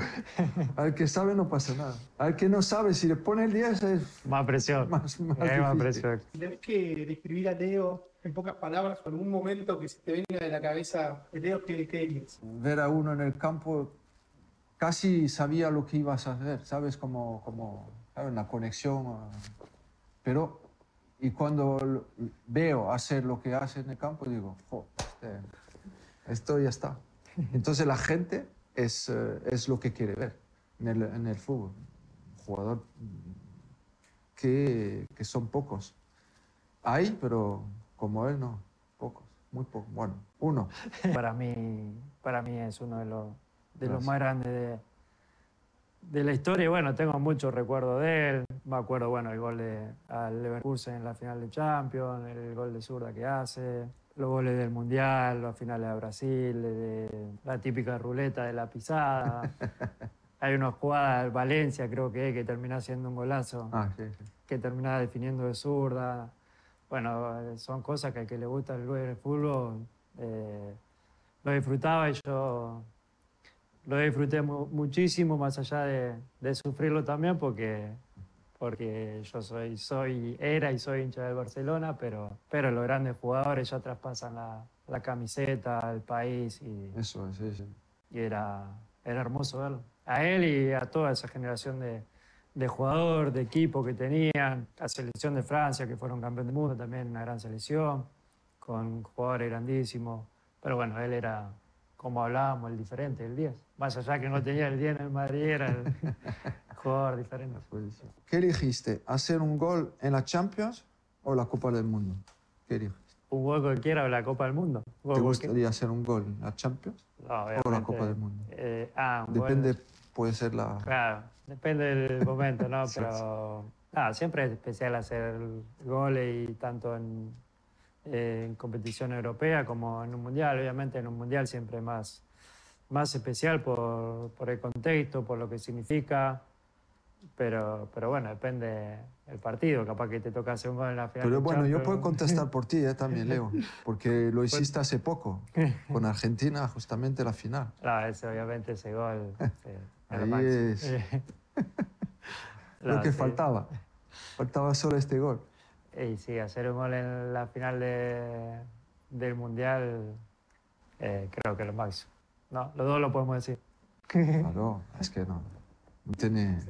Al que sabe no pasa nada. Al que no sabe, si le pone el 10 es Más presión. más, más Hay más difícil. presión. Si tenés que describir a Leo en pocas palabras, con algún momento que se te venga de la cabeza de Leo, ¿qué, qué dirías? Ver a uno en el campo, casi sabía lo que ibas a hacer, ¿sabes? Como, como ¿sabes? una conexión. ah, Pero, y cuando veo hacer lo que hace en el campo, digo, "Jo, este- esto ya está. Entonces la gente es, eh, es lo que quiere ver en el, en el fútbol. Jugador que, que son pocos. Hay, pero como él no, pocos, muy pocos. Bueno, uno. Para mí, para mí es uno de los, de los más grandes de, de la historia. Y bueno, tengo muchos recuerdos de él. Me acuerdo, bueno, el gol de, al Leverkusen en la final de Champions, el gol de zurda que hace, los goles del Mundial, las finales de Brasil, de, la típica ruleta de la pisada. Hay una jugada al Valencia, creo que, que termina siendo un golazo Ah, sí, sí. que terminaba definiendo de zurda. Bueno, eh, son cosas que al que le gusta el, el fútbol eh, lo disfrutaba y yo lo disfruté mu- muchísimo, más allá de, de sufrirlo también, porque, porque yo soy, soy, era y soy hincha del Barcelona, pero, pero los grandes jugadores ya traspasan la, la camiseta al país y, Eso, es, sí, sí. y era, era hermoso verlo. A él y a toda esa generación de, de jugador, de equipo que tenían, la selección de Francia, que fueron campeón del mundo, también una gran selección, con jugadores grandísimos. Pero bueno, él era, como hablábamos, el diferente, el 10. Más allá que no tenía el 10 en el Madrid, era el jugador diferente. ¿Qué elegiste? ¿Hacer un gol en la Champions o la Copa del Mundo? ¿Qué elegiste? Un gol cualquiera o la Copa del Mundo. Un gol ¿Te cualquiera. gustaría hacer un gol en la Champions No, o la Copa del Mundo? eh, ah, un gol- Depende, puede ser la... Claro, depende del momento, ¿no? Sí, Pero nada, siempre es especial hacer goles y tanto en, en competición europea como en un mundial. Obviamente en un mundial siempre más, más especial por, por el contexto, por lo que significa. Pero, pero bueno, depende el partido. Capaz que te toca hacer un gol en la final. Pero bueno, yo puedo contestar por ti eh, también, Leo, porque lo hiciste hace poco, con Argentina, justamente la final. No, ese, obviamente ese gol. Ahí es lo que sí. faltaba. Faltaba solo este gol. Y sí, hacer un gol en la final de- del Mundial eh, creo que es lo máximo. No, los dos lo podemos decir. Claro, es que no. No tiene...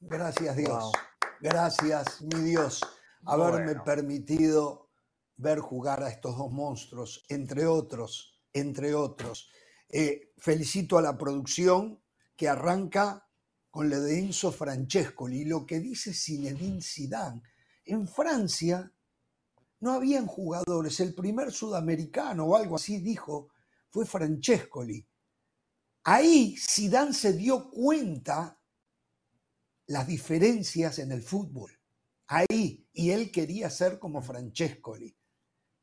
Gracias Dios. Wow. Gracias, mi Dios, haberme Bueno. permitido ver jugar a estos dos monstruos, entre otros, entre otros. Eh, felicito a la producción que arranca con la de Enzo Francescoli lo que dice Zinedine Zidane. En Francia no habían jugadores, el primer sudamericano o algo así dijo fue Francescoli. Ahí Zidane se dio cuenta las diferencias en el fútbol. Ahí, y él quería ser como Francescoli.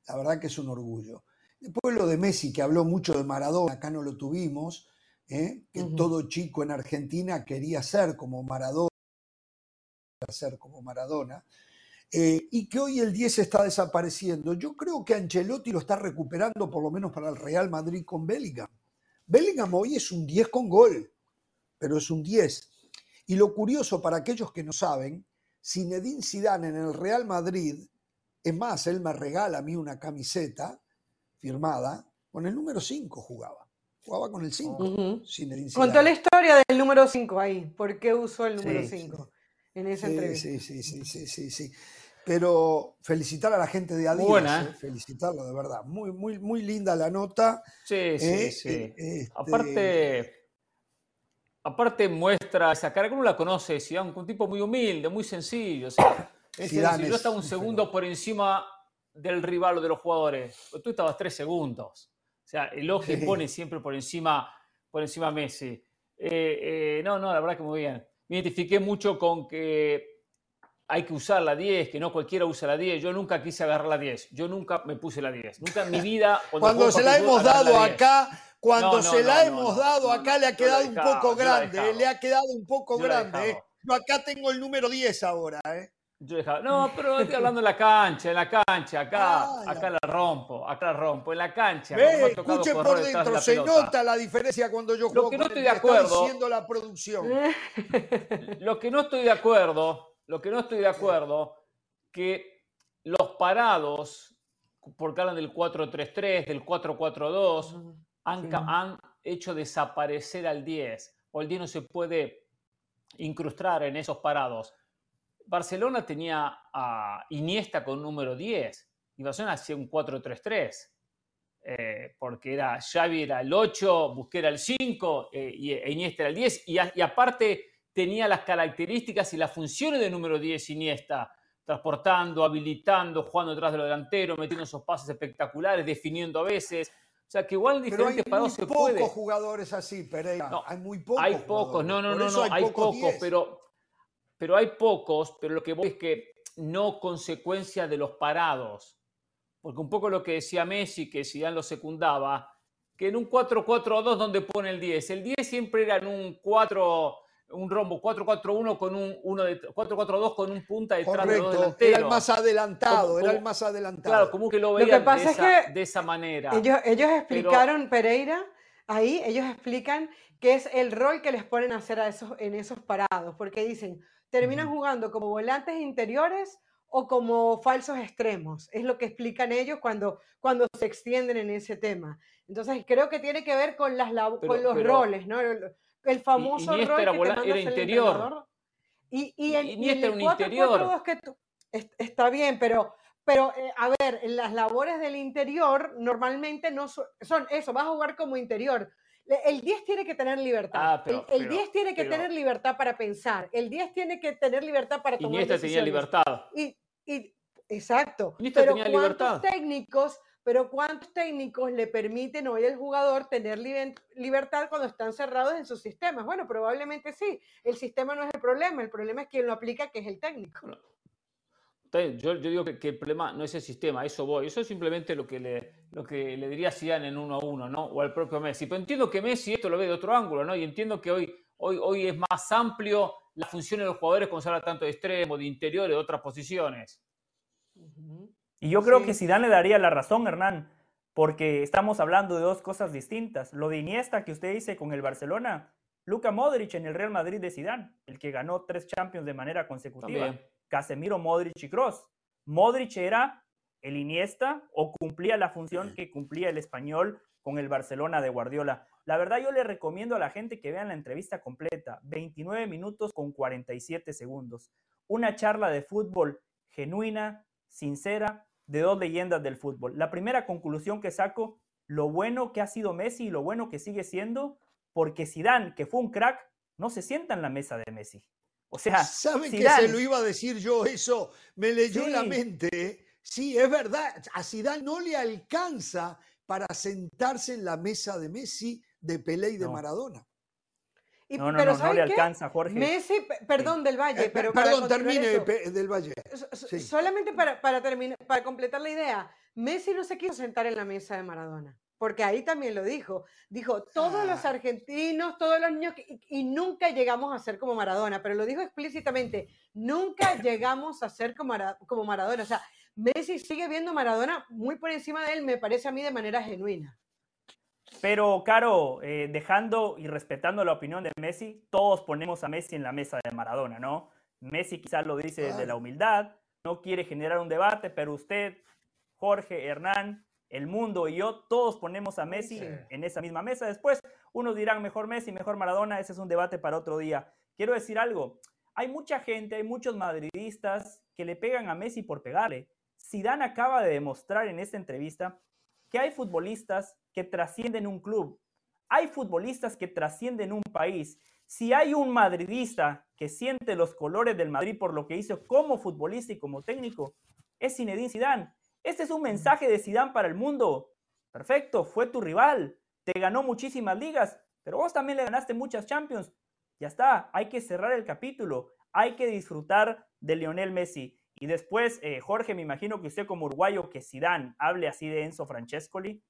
La verdad que es un orgullo. Después lo de Messi, que habló mucho de Maradona, acá no lo tuvimos, ¿eh? que todo chico en Argentina quería ser como Maradona, ser como Maradona, eh, y que hoy el 10 está desapareciendo. Yo creo que Ancelotti lo está recuperando por lo menos para el Real Madrid con Bellingham. Bellingham hoy es un 10 con gol, pero es un 10. Y lo curioso para aquellos que no saben, Zinedine Zidane en el Real Madrid, es más, él me regala a mí una camiseta firmada, con el número 5 jugaba. Jugaba con el 5. Ujú. Zinedine Contó la historia del número 5 ahí. ¿Por qué usó el número Sí, 5 en esa Sí, entrevista? sí, sí, sí, sí, sí, sí. Pero felicitar a la gente de Adidas, buena, eh, ¿eh? felicitarlo de verdad. Muy, muy, muy linda la nota. Sí, sí, eh, sí. eh, este, Aparte, aparte muestra esa cara uno la conoce, Zidane, un tipo muy humilde, muy sencillo. O sea, es Zidane decir, yo es estaba un un segundo por encima del rival o de los jugadores. Tú estabas tres segundos. O sea, y Sí. pone siempre por encima, por encima Messi. Eh, eh, no, no, la verdad que muy bien. Me identifiqué mucho con que hay que usar la 10, que no cualquiera usa la 10. Yo nunca quise agarrar la 10. Yo nunca me puse la 10. Nunca en mi vida. Cuando se la hemos la dado 10. acá, cuando No, no, se la no, hemos dado acá, le ha quedado un poco grande, eh, le ha quedado un poco grande. Yo acá tengo el número 10 ahora, ¿eh? Yo dejaba, no, pero estoy hablando en la cancha, en la cancha, acá, Ah, acá la rompo, acá la rompo, en la cancha. Ve, ha tocado escuche correr por de dentro, la se pelota. nota la diferencia cuando yo Lo juego que con no estoy el de que acuerdo- diciendo la producción. Lo que no estoy de acuerdo, lo que no estoy de acuerdo, que los parados, porque hablan del 4-3-3, del 4-4-2, han, Sí. han hecho desaparecer al 10 o el 10 no se puede incrustar en esos parados. Barcelona tenía a Iniesta con número 10 y Barcelona hacía un 4-3-3. Eh, porque era Xavi era el 8, Busquets era el 5 eh, y e Iniesta era el 10 y, y, aparte tenía las características y las funciones de número 10 Iniesta, transportando, habilitando, jugando detrás de lo delantero, metiendo esos pases espectaculares, definiendo a veces. O sea, que igual en diferentes parados se puede. Hay pocos jugadores así, Pereira. No, hay muy pocos. Hay pocos, no, no, no, no, hay, pocos, pocos pero, pero hay pocos, pero lo que voy es que no consecuencia de los parados. Porque un poco lo que decía Messi, que Zidane lo secundaba, que en un 4-4-2 donde pone el 10. El 10 siempre era en un 4 un rombo 4-4-1 con un 1 de 4-4-2 con un punta detrás Correcto, de los delanteros. Era el más adelantado, Como- era el más adelantado. Claro, como que lo Lo veían que pasa de, es esa, que de esa manera. Ellos, ellos explicaron, Pereira, ahí ellos explican qué es el rol que les ponen a hacer a esos, en esos parados, porque dicen, terminan Ujú. jugando como volantes interiores o como falsos extremos. Es lo que explican ellos cuando, cuando se extienden en ese tema. Entonces, creo que tiene que ver con, las, Pero- con los pero- roles, ¿no? El, el famoso Iniesta rol era que te era el interior. entrenador. Y, y en, y Iniesta era el un interior. 4-4-2 que tú- es- está bien, pero, pero eh, a ver, las labores del interior normalmente no so- son eso, vas a jugar como interior. El 10 tiene que tener libertad. Ah, pero- el, el pero- 10 tiene que pero- tener libertad para pensar. El 10 tiene que tener libertad para tomar Iniesta tenía decisiones. libertad. Y, y- exacto. Iniesta pero tenía ¿cuántos libertad. técnicos, pero cuántos técnicos le permiten hoy al jugador tener libertad cuando están cerrados en sus sistemas? Bueno, probablemente sí. El sistema no es el problema, el problema es quien lo aplica, que es el técnico. Yo, yo digo que, que el problema no es el sistema, eso voy. Eso es simplemente lo que le, lo que le diría a Zidane en uno a uno, ¿no? O al propio Messi. Pero entiendo que Messi esto lo ve de otro ángulo, ¿no? Y entiendo que hoy, hoy, hoy es más amplio la función de los jugadores cuando se habla tanto de extremo, de interior de otras posiciones. Y yo creo Sí. que Zidane le daría la razón, Hernán, porque estamos hablando de dos cosas distintas. Lo de Iniesta que usted dice con el Barcelona, Luka Modric en el Real Madrid de Zidane, el que ganó tres Champions de manera consecutiva. También. Casemiro, Modric y Cross. Modric era el Iniesta o cumplía la función que cumplía el español con el Barcelona de Guardiola. La verdad yo le recomiendo a la gente que vean la entrevista completa, 29 minutos con 47 segundos. Una charla de fútbol genuina, sincera, de dos leyendas del fútbol. La primera conclusión que saco, lo bueno que ha sido Messi y lo bueno que sigue siendo, porque Zidane, que fue un crack, no se sienta en la mesa de Messi. O sea, ¿Saben que Zidane- se lo iba a decir yo eso? Me leyó la mente. Sí, es verdad. A Zidane no le alcanza para sentarse en la mesa de Messi, de Pelé y de No. Maradona. Y- No, no, pero no, no ¿saben le qué? alcanza, Jorge. Messi, pe- perdón, del Valle, Eh, pero para perdón, termine eso, del Valle. sí. solamente para, para, terminar, para completar la idea, Messi no se quiso sentar en la mesa de Maradona, porque ahí también lo dijo. Dijo, todos los Ah. argentinos, todos los niños, y, y nunca llegamos a ser como Maradona, pero lo dijo explícitamente, nunca llegamos a ser como, Mara- como Maradona. O sea, Messi sigue viendo a Maradona muy por encima de él, me parece a mí de manera genuina. Pero, Caro, eh, dejando y respetando la opinión de Messi, todos ponemos a Messi en la mesa de Maradona, ¿no? Messi quizás lo dice desde la humildad, no quiere generar un debate, pero usted, Jorge, Hernán, el mundo y yo, todos ponemos a Messi Sí. en esa misma mesa. Después, unos dirán mejor Messi, mejor Maradona, ese es un debate para otro día. Quiero decir algo, hay mucha gente, hay muchos madridistas que le pegan a Messi por pegarle. Zidane acaba de demostrar en esta entrevista que hay futbolistas que trascienden un club, hay futbolistas que trascienden un país. Si hay un madridista que siente los colores del Madrid por lo que hizo como futbolista y como técnico, es Zinedine Zidane. Este es un mensaje de Zidane para el mundo. Perfecto, fue tu rival, te ganó muchísimas ligas, pero vos también le ganaste muchas Champions. Ya está, hay que cerrar el capítulo, hay que disfrutar de Lionel Messi. Y después, eh, Jorge, me imagino que usted como uruguayo, que Zidane hable así de Enzo Francescoli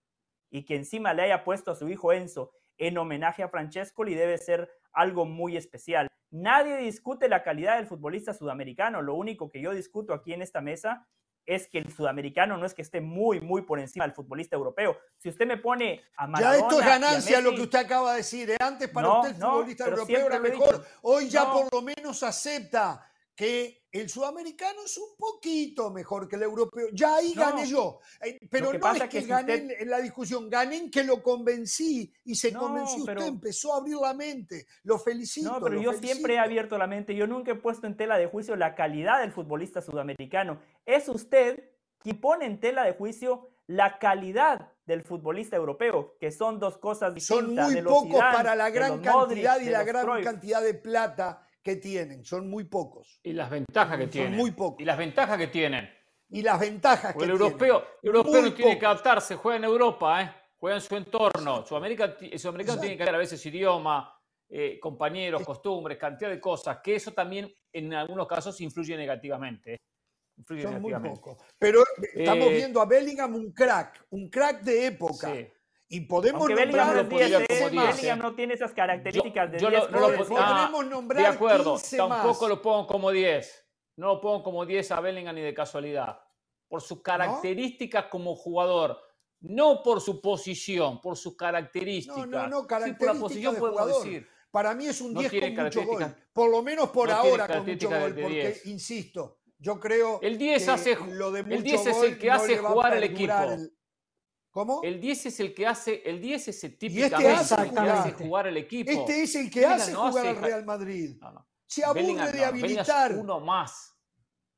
y que encima le haya puesto a su hijo Enzo en homenaje a Francescoli debe ser algo muy especial. Nadie discute la calidad del futbolista sudamericano. Lo único que yo discuto aquí en esta mesa es que el sudamericano no es que esté muy, muy por encima del futbolista europeo. Si usted me pone a Maradona Ya esto es ganancia lo que usted acaba de decir. ¿eh? Antes para No, usted el no, futbolista europeo era mejor. Hoy ya No. por lo menos acepta que el sudamericano es un poquito mejor que el europeo. Ya ahí No. gané yo. Eh, Pero no es que que si gané usted- en- la discusión, gané en que lo convencí y se No, convenció pero- usted, empezó a abrir la mente. Lo felicito. No, pero yo siempre he abierto la mente. Yo nunca he puesto en tela de juicio la calidad del futbolista sudamericano. Es usted quien pone en tela de juicio la calidad del futbolista europeo, que son dos cosas distintas. Son muy pocos Zidane, para la gran Modric, cantidad y la gran Cruyff. cantidad de plata que tienen. Son muy pocos. Y las ventajas que Son tienen. muy pocos. Y las ventajas que tienen. Y las ventajas que el europeo, tienen. el europeo Muy no tiene que adaptarse, juega en Europa, ¿eh? juega en su entorno. Sudamérica, el sudamericano tiene que ver a veces idioma, eh, compañeros, costumbres, cantidad de cosas, que eso también en algunos casos influye negativamente. ¿eh? Influye Son muy pocos. Pero estamos viendo a Bellingham un crack, un crack de época. Sí. Y podemos Aunque Bellingham nombrar no, lo es 10, podría como 10, Bellingham ¿eh? no tiene esas características de yo 10. lo- no lo ah, nombrar De acuerdo, 15 tampoco más. lo pongo como 10. No lo pongo como 10 a Bellingham ni de casualidad. Por sus características como jugador. No por su posición, por sus características. No, no, no, Sí, por características la posición de podemos jugador. decir. Para mí es un No 10 tiene con mucho gol. características- Por lo menos por no ahora con mucho características gol. de Porque, 10. insisto, yo creo El 10 que hace- lo de el mucho 10 es el que no hace jugar al equipo. el- ¿Cómo? El 10 es el que hace, el 10 es el este típicamente hace el que hace jugar al equipo. Este es el que Bellingham hace no jugar hace al Real Madrid. No, no. Se aburre Bellingham de habilitar. uno más.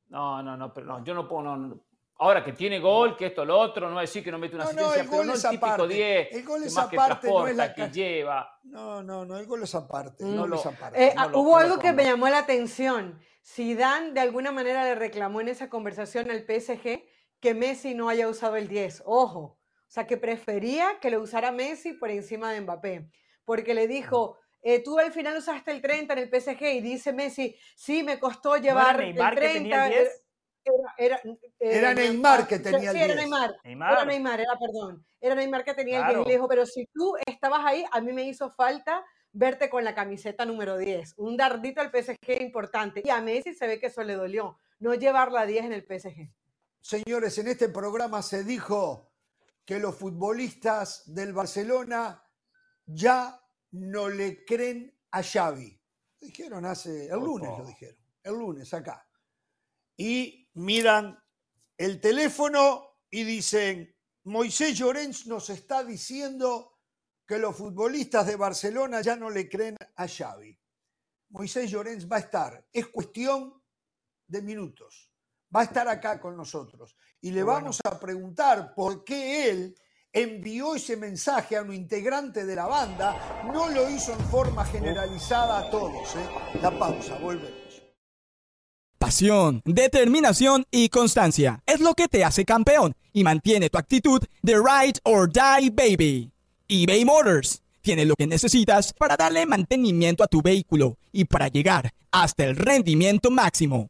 No, no, no, pero no, yo no puedo. no, no. Ahora que tiene gol, que esto, lo otro, no va a decir que no mete una No, no, asistencia, el pero gol no el típico aparte. 10, El gol es que aparte, no es la que lleva. No, no, no, el gol es aparte. No lo- es aparte. Eh, lo- hubo algo que me llamó la atención. Zidane de alguna manera le reclamó en esa conversación al PSG que Messi no haya usado el 10. Ojo, o sea, que prefería que lo usara Messi por encima de Mbappé, porque le dijo, eh, tú al final usaste el 30 en el PSG y dice Messi, sí, me costó ¿No era llevar Neymar el que 30. tenía el 10? Era, era, eh, Era Neymar que tenía el sí, era 10. Neymar. Neymar. Era Neymar, era perdón. Era Neymar que tenía el Claro. 10. Le dijo, pero si tú estabas ahí, a mí me hizo falta verte con la camiseta número 10. Un dardito al PSG importante. Y a Messi se ve que eso le dolió, no llevar la 10 en el PSG. Señores, en este programa se dijo que los futbolistas del Barcelona ya no le creen a Xavi. Lo dijeron hace, el lunes lo dijeron, el lunes acá. Y miran el teléfono y dicen, Moisés Llorens nos está diciendo que los futbolistas de Barcelona ya no le creen a Xavi. Moisés Llorens va a estar, es cuestión de minutos. Va a estar acá con nosotros y le bueno. vamos a preguntar por qué él envió ese mensaje a un integrante de la banda, no lo hizo en forma generalizada a todos. ¿eh? La pausa, volvemos. Pasión, determinación y constancia es lo que te hace campeón y mantiene tu actitud de ride or die baby. eBay Motors tiene lo que necesitas para darle mantenimiento a tu vehículo y para llegar hasta el rendimiento máximo.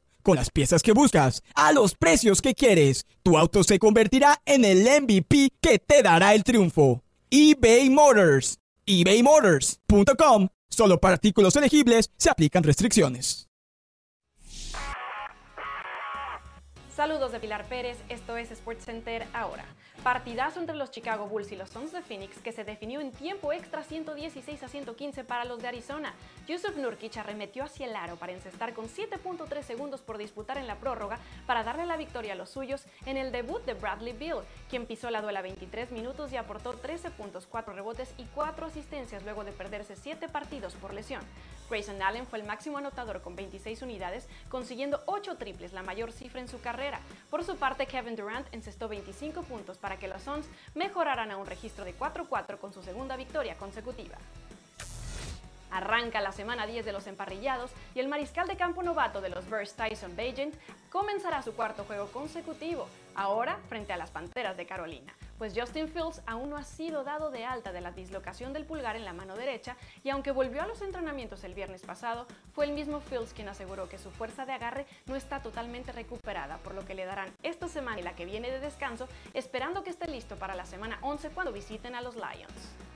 Con las piezas que buscas, a los precios que quieres, tu auto se convertirá en el MVP que te dará el triunfo. eBay Motors. ebaymotors.com. Solo para artículos elegibles se aplican restricciones. Saludos de Pilar Pérez, esto es SportsCenter ahora. Partidazo entre los Chicago Bulls y los Suns de Phoenix que se definió en tiempo extra 116 a 115 para los de Arizona. Yusuf Nurkic arremetió hacia el aro para encestar con 7.3 segundos por disputar en la prórroga para darle la victoria a los suyos en el debut de Bradley Beal, quien pisó la duela 23 minutos y aportó 13 puntos, 4 rebotes y 4 asistencias luego de perderse 7 partidos por lesión. Grayson Allen fue el máximo anotador con 26 unidades, consiguiendo 8 triples, la mayor cifra en su carrera. Por su parte, Kevin Durant encestó 25 puntos para que los Suns mejoraran a un registro de 4-4 con su segunda victoria consecutiva. Arranca la semana 10 de los emparrillados y el mariscal de campo novato de los Bears, Tyson Bagent, comenzará su cuarto juego consecutivo, ahora frente a las Panteras de Carolina. pues Justin Fields aún no ha sido dado de alta de la dislocación del pulgar en la mano derecha y aunque volvió a los entrenamientos el viernes pasado, fue el mismo Fields quien aseguró que su fuerza de agarre no está totalmente recuperada, por lo que le darán esta semana y la que viene de descanso, esperando que esté listo para la semana 11 cuando visiten a los Lions.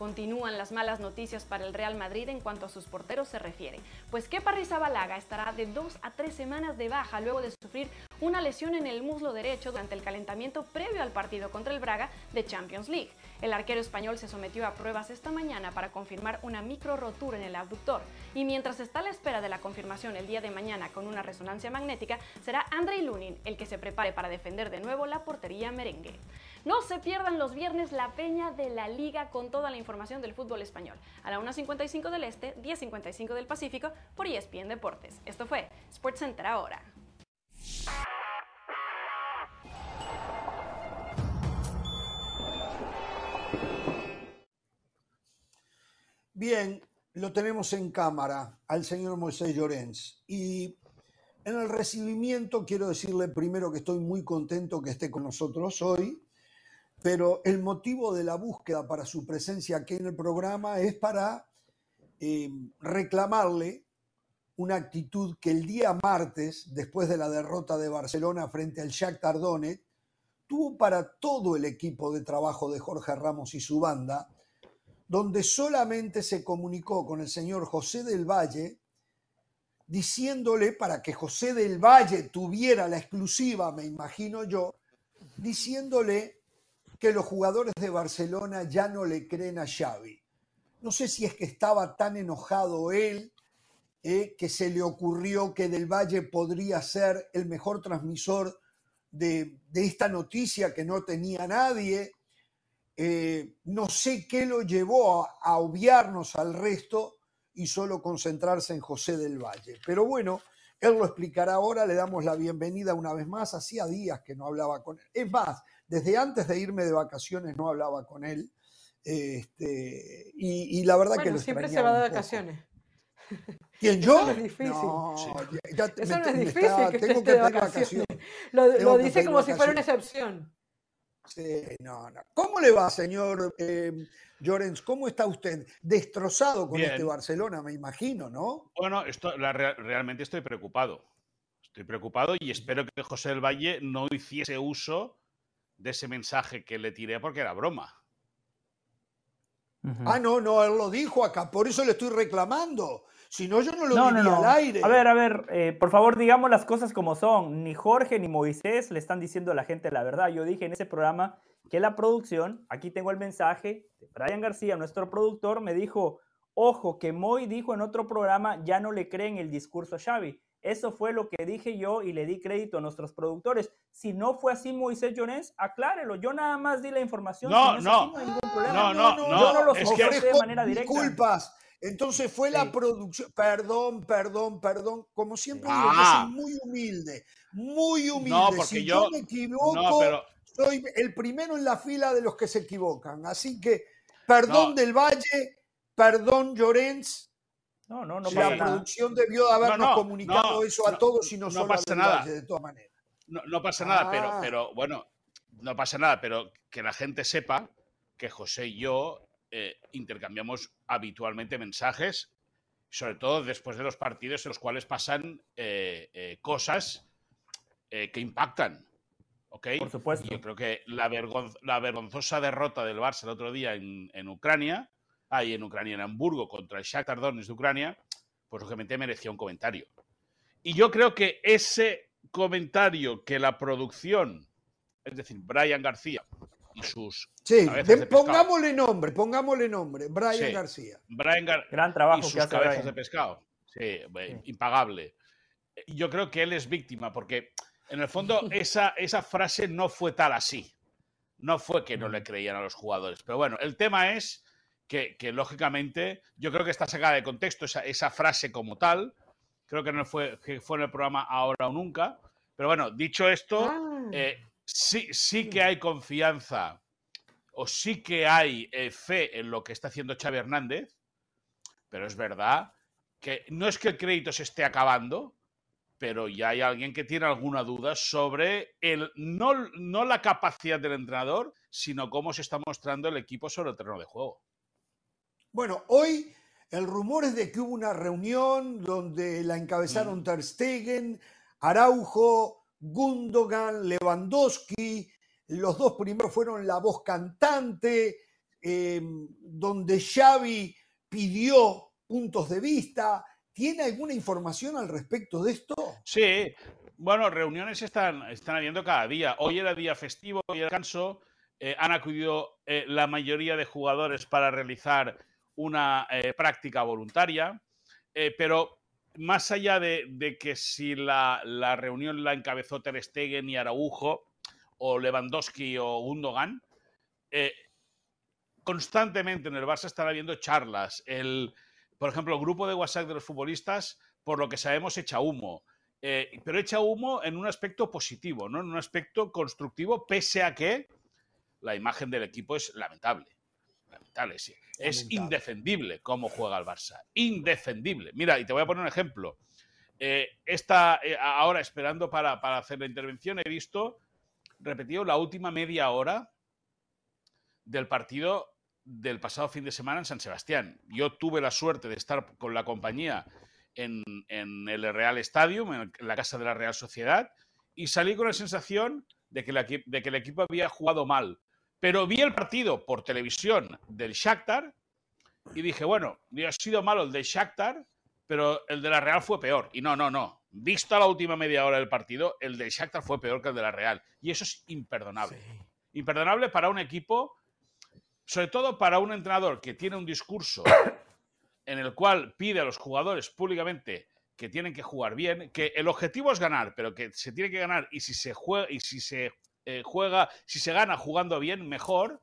Continúan las malas noticias para el Real Madrid en cuanto a sus porteros se refiere, pues Kepa Rizabalaga estará de dos a tres semanas de baja luego de sufrir una lesión en el muslo derecho durante el calentamiento previo al partido contra el Braga de Champions League. El arquero español se sometió a pruebas esta mañana para confirmar una micro rotura en el abductor y mientras está a la espera de la confirmación el día de mañana con una resonancia magnética, será Andrei Lunin el que se prepare para defender de nuevo la portería merengue. No se pierdan los viernes la peña de la liga con toda la información del fútbol español. A la 1.55 del Este, 10.55 del Pacífico por ESPN Deportes. Esto fue SportsCenter ahora. Bien, lo tenemos en cámara al señor Moisés Llorens. Y en el recibimiento quiero decirle primero que estoy muy contento que esté con nosotros hoy, pero el motivo de la búsqueda para su presencia aquí en el programa es para eh, reclamarle una actitud que el día martes, después de la derrota de Barcelona frente al Shakhtar Donetsk, tuvo para todo el equipo de trabajo de Jorge Ramos y su banda, donde solamente se comunicó con el señor José del Valle, diciéndole para que José del Valle tuviera la exclusiva, me imagino yo, diciéndole que los jugadores de Barcelona ya no le creen a Xavi. No sé si es que estaba tan enojado él eh, que se le ocurrió que Del Valle podría ser el mejor transmisor de, esta noticia que no tenía nadie. Eh, no sé qué lo llevó a, a obviarnos al resto y solo concentrarse en José del Valle. Pero bueno, él lo explicará ahora, le damos la bienvenida una vez más, hacía días que no hablaba con él. Es más, desde antes de irme de vacaciones no hablaba con él. Este, y, y la verdad Bueno, que lo siempre se va de vacaciones. ¿Quién, Eso yo? no es difícil. No, ya- ya te- Eso me- no es difícil está- que usted tengo esté que de vacaciones. vacaciones. Lo, dice como si fuera una excepción. Sí, no, no. ¿Cómo le va, señor eh, Llorens? ¿Cómo está usted? Destrozado con Bien. este Barcelona, me imagino, ¿no? Bueno, esto, la rea- realmente estoy preocupado. Estoy preocupado y espero que José del Valle no hiciese uso de ese mensaje que le tiré porque era broma. Ah, no, no, él lo dijo acá, por eso le estoy reclamando. Si no, yo no lo No, no, no. al aire. A ver, a ver, eh, por favor, digamos las cosas como son. Ni Jorge ni Moisés le están diciendo a la gente la verdad. Yo dije en ese programa que la producción, aquí tengo el mensaje de Brian García, nuestro productor, me dijo, ojo, que Moy dijo en otro programa, ya no le creen el discurso a Xavi. Eso fue lo que dije yo y le di crédito a nuestros productores. Si no fue así, Moisés Jones, aclárelo. Yo nada más di la información. No, Si no. hay ningún problema. No, no, Yo no los es que- ofrecí de manera directa. Disculpas. Entonces fue la producción. Perdón, perdón, perdón. Como siempre digo, Ah. yo soy muy humilde. Muy humilde. No, porque si yo- me equivoco, No, pero soy el primero en la fila de los que se equivocan. Así que, perdón No. del Valle, perdón Llorens. No, no, no la nada. producción debió habernos No, no, comunicado no, eso a no, todos y no, no solo pasa a nada. De todas maneras. no, no pasa nada, pero, Ah. pero bueno, no pasa nada, pero que la gente sepa que José y yo eh, intercambiamos habitualmente mensajes, sobre todo después de los partidos en los cuales pasan eh, eh, cosas eh, que impactan. ¿Ok? Por supuesto. Y yo creo que la, vergon- la vergonzosa derrota del Barça el otro día en, en Ucrania, ahí en Ucrania, en Hamburgo, contra el Shakhtar Donetsk de Ucrania, pues lógicamente merecía un comentario. Y yo creo que ese comentario que la producción, es decir, Brian García y sus Sí, de- pongámosle nombre, pongámosle nombre. Brian Sí. García. Brian Gar- Gran y trabajo sus que hace cabezas Brian. de pescado. Sí, eh, impagable. Y Yo creo que él es víctima porque, en el fondo, esa, esa frase no fue tal así. No fue que no le creían a los jugadores. Pero bueno, el tema es que, que, lógicamente, yo creo que está sacada de contexto esa, esa frase como tal. Creo que no fue, que fue en el programa Ahora o Nunca. Pero bueno, dicho esto, Ah. eh, sí, sí que hay confianza o sí que hay eh, fe en lo que está haciendo Xavi Hernández, pero es verdad que no es que el crédito se esté acabando, pero ya hay alguien que tiene alguna duda sobre el, no, no la capacidad del entrenador, sino cómo se está mostrando el equipo sobre el terreno de juego. Bueno, hoy el rumor es de que hubo una reunión donde la encabezaron Ter Stegen, Araujo, Gundogan, Lewandowski. Los dos primeros fueron la voz cantante, eh, donde Xavi pidió puntos de vista. ¿Tiene alguna información al respecto de esto? Sí, bueno, reuniones están, están habiendo cada día. Hoy era día festivo, hoy era descanso. Eh, han acudido eh, la mayoría de jugadores para realizar una eh, práctica voluntaria, eh, pero más allá de, que si la, la, reunión la encabezó Ter Stegen y Araujo, o Lewandowski o Gundogan, eh, constantemente en el Barça están habiendo charlas. El, por ejemplo, el grupo de WhatsApp de los futbolistas, por lo que sabemos, echa humo. Pero echa humo en un aspecto positivo, ¿no? en un aspecto constructivo, pese a que la imagen del equipo es lamentable. Lamentable, sí. Es indefendible cómo juega el Barça. Indefendible. Mira, y te voy a poner un ejemplo. Eh, esta, eh, ahora, esperando para, para, hacer la intervención, he visto repetido la última media hora del partido del pasado fin de semana en San Sebastián. Yo tuve la suerte de estar con la compañía en, en el Real Stadium, en la casa de la Real Sociedad, y salí con la sensación de que, la, de que el equipo había jugado mal. Pero vi el partido por televisión del Shakhtar y dije, bueno, ha sido malo el del Shakhtar, pero el de la Real fue peor. Y no, no, no. Visto la última media hora del partido, el del Shakhtar fue peor que el de la Real. Y eso es imperdonable. Sí. Imperdonable para un equipo, sobre todo para un entrenador que tiene un discurso en el cual pide a los jugadores públicamente que tienen que jugar bien, que el objetivo es ganar, pero que se tiene que ganar y si se juega y si se eh, juega, si se gana jugando bien, mejor,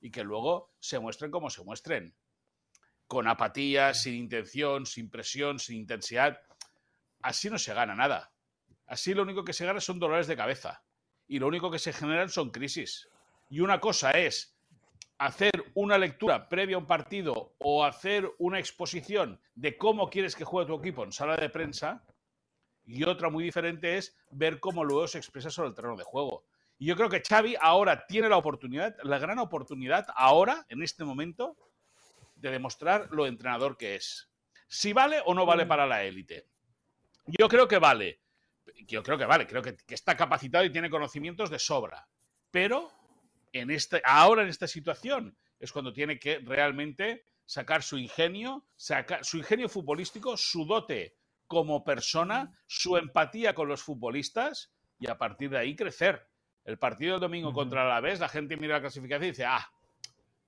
y que luego se muestren como se muestren. Con apatía, sin intención, sin presión, sin intensidad. Así no se gana nada. Así lo único que se gana son dolores de cabeza. Y lo único que se generan son crisis. Y una cosa es hacer una lectura previa a un partido o hacer una exposición de cómo quieres que juegue tu equipo en sala de prensa. Y otra muy diferente es ver cómo luego se expresa sobre el terreno de juego. Y yo creo que Xavi ahora tiene la oportunidad, la gran oportunidad, ahora, en este momento, de demostrar lo entrenador que es. Si vale o no vale para la élite. Yo creo que vale. Yo creo que vale, creo que, que, está capacitado y tiene conocimientos de sobra. Pero en este, ahora en esta situación es cuando tiene que realmente sacar su ingenio, sacar su ingenio futbolístico, su dote como persona, su empatía con los futbolistas y a partir de ahí crecer. El partido del domingo contra el Alavés, la gente mira la clasificación y dice, ah,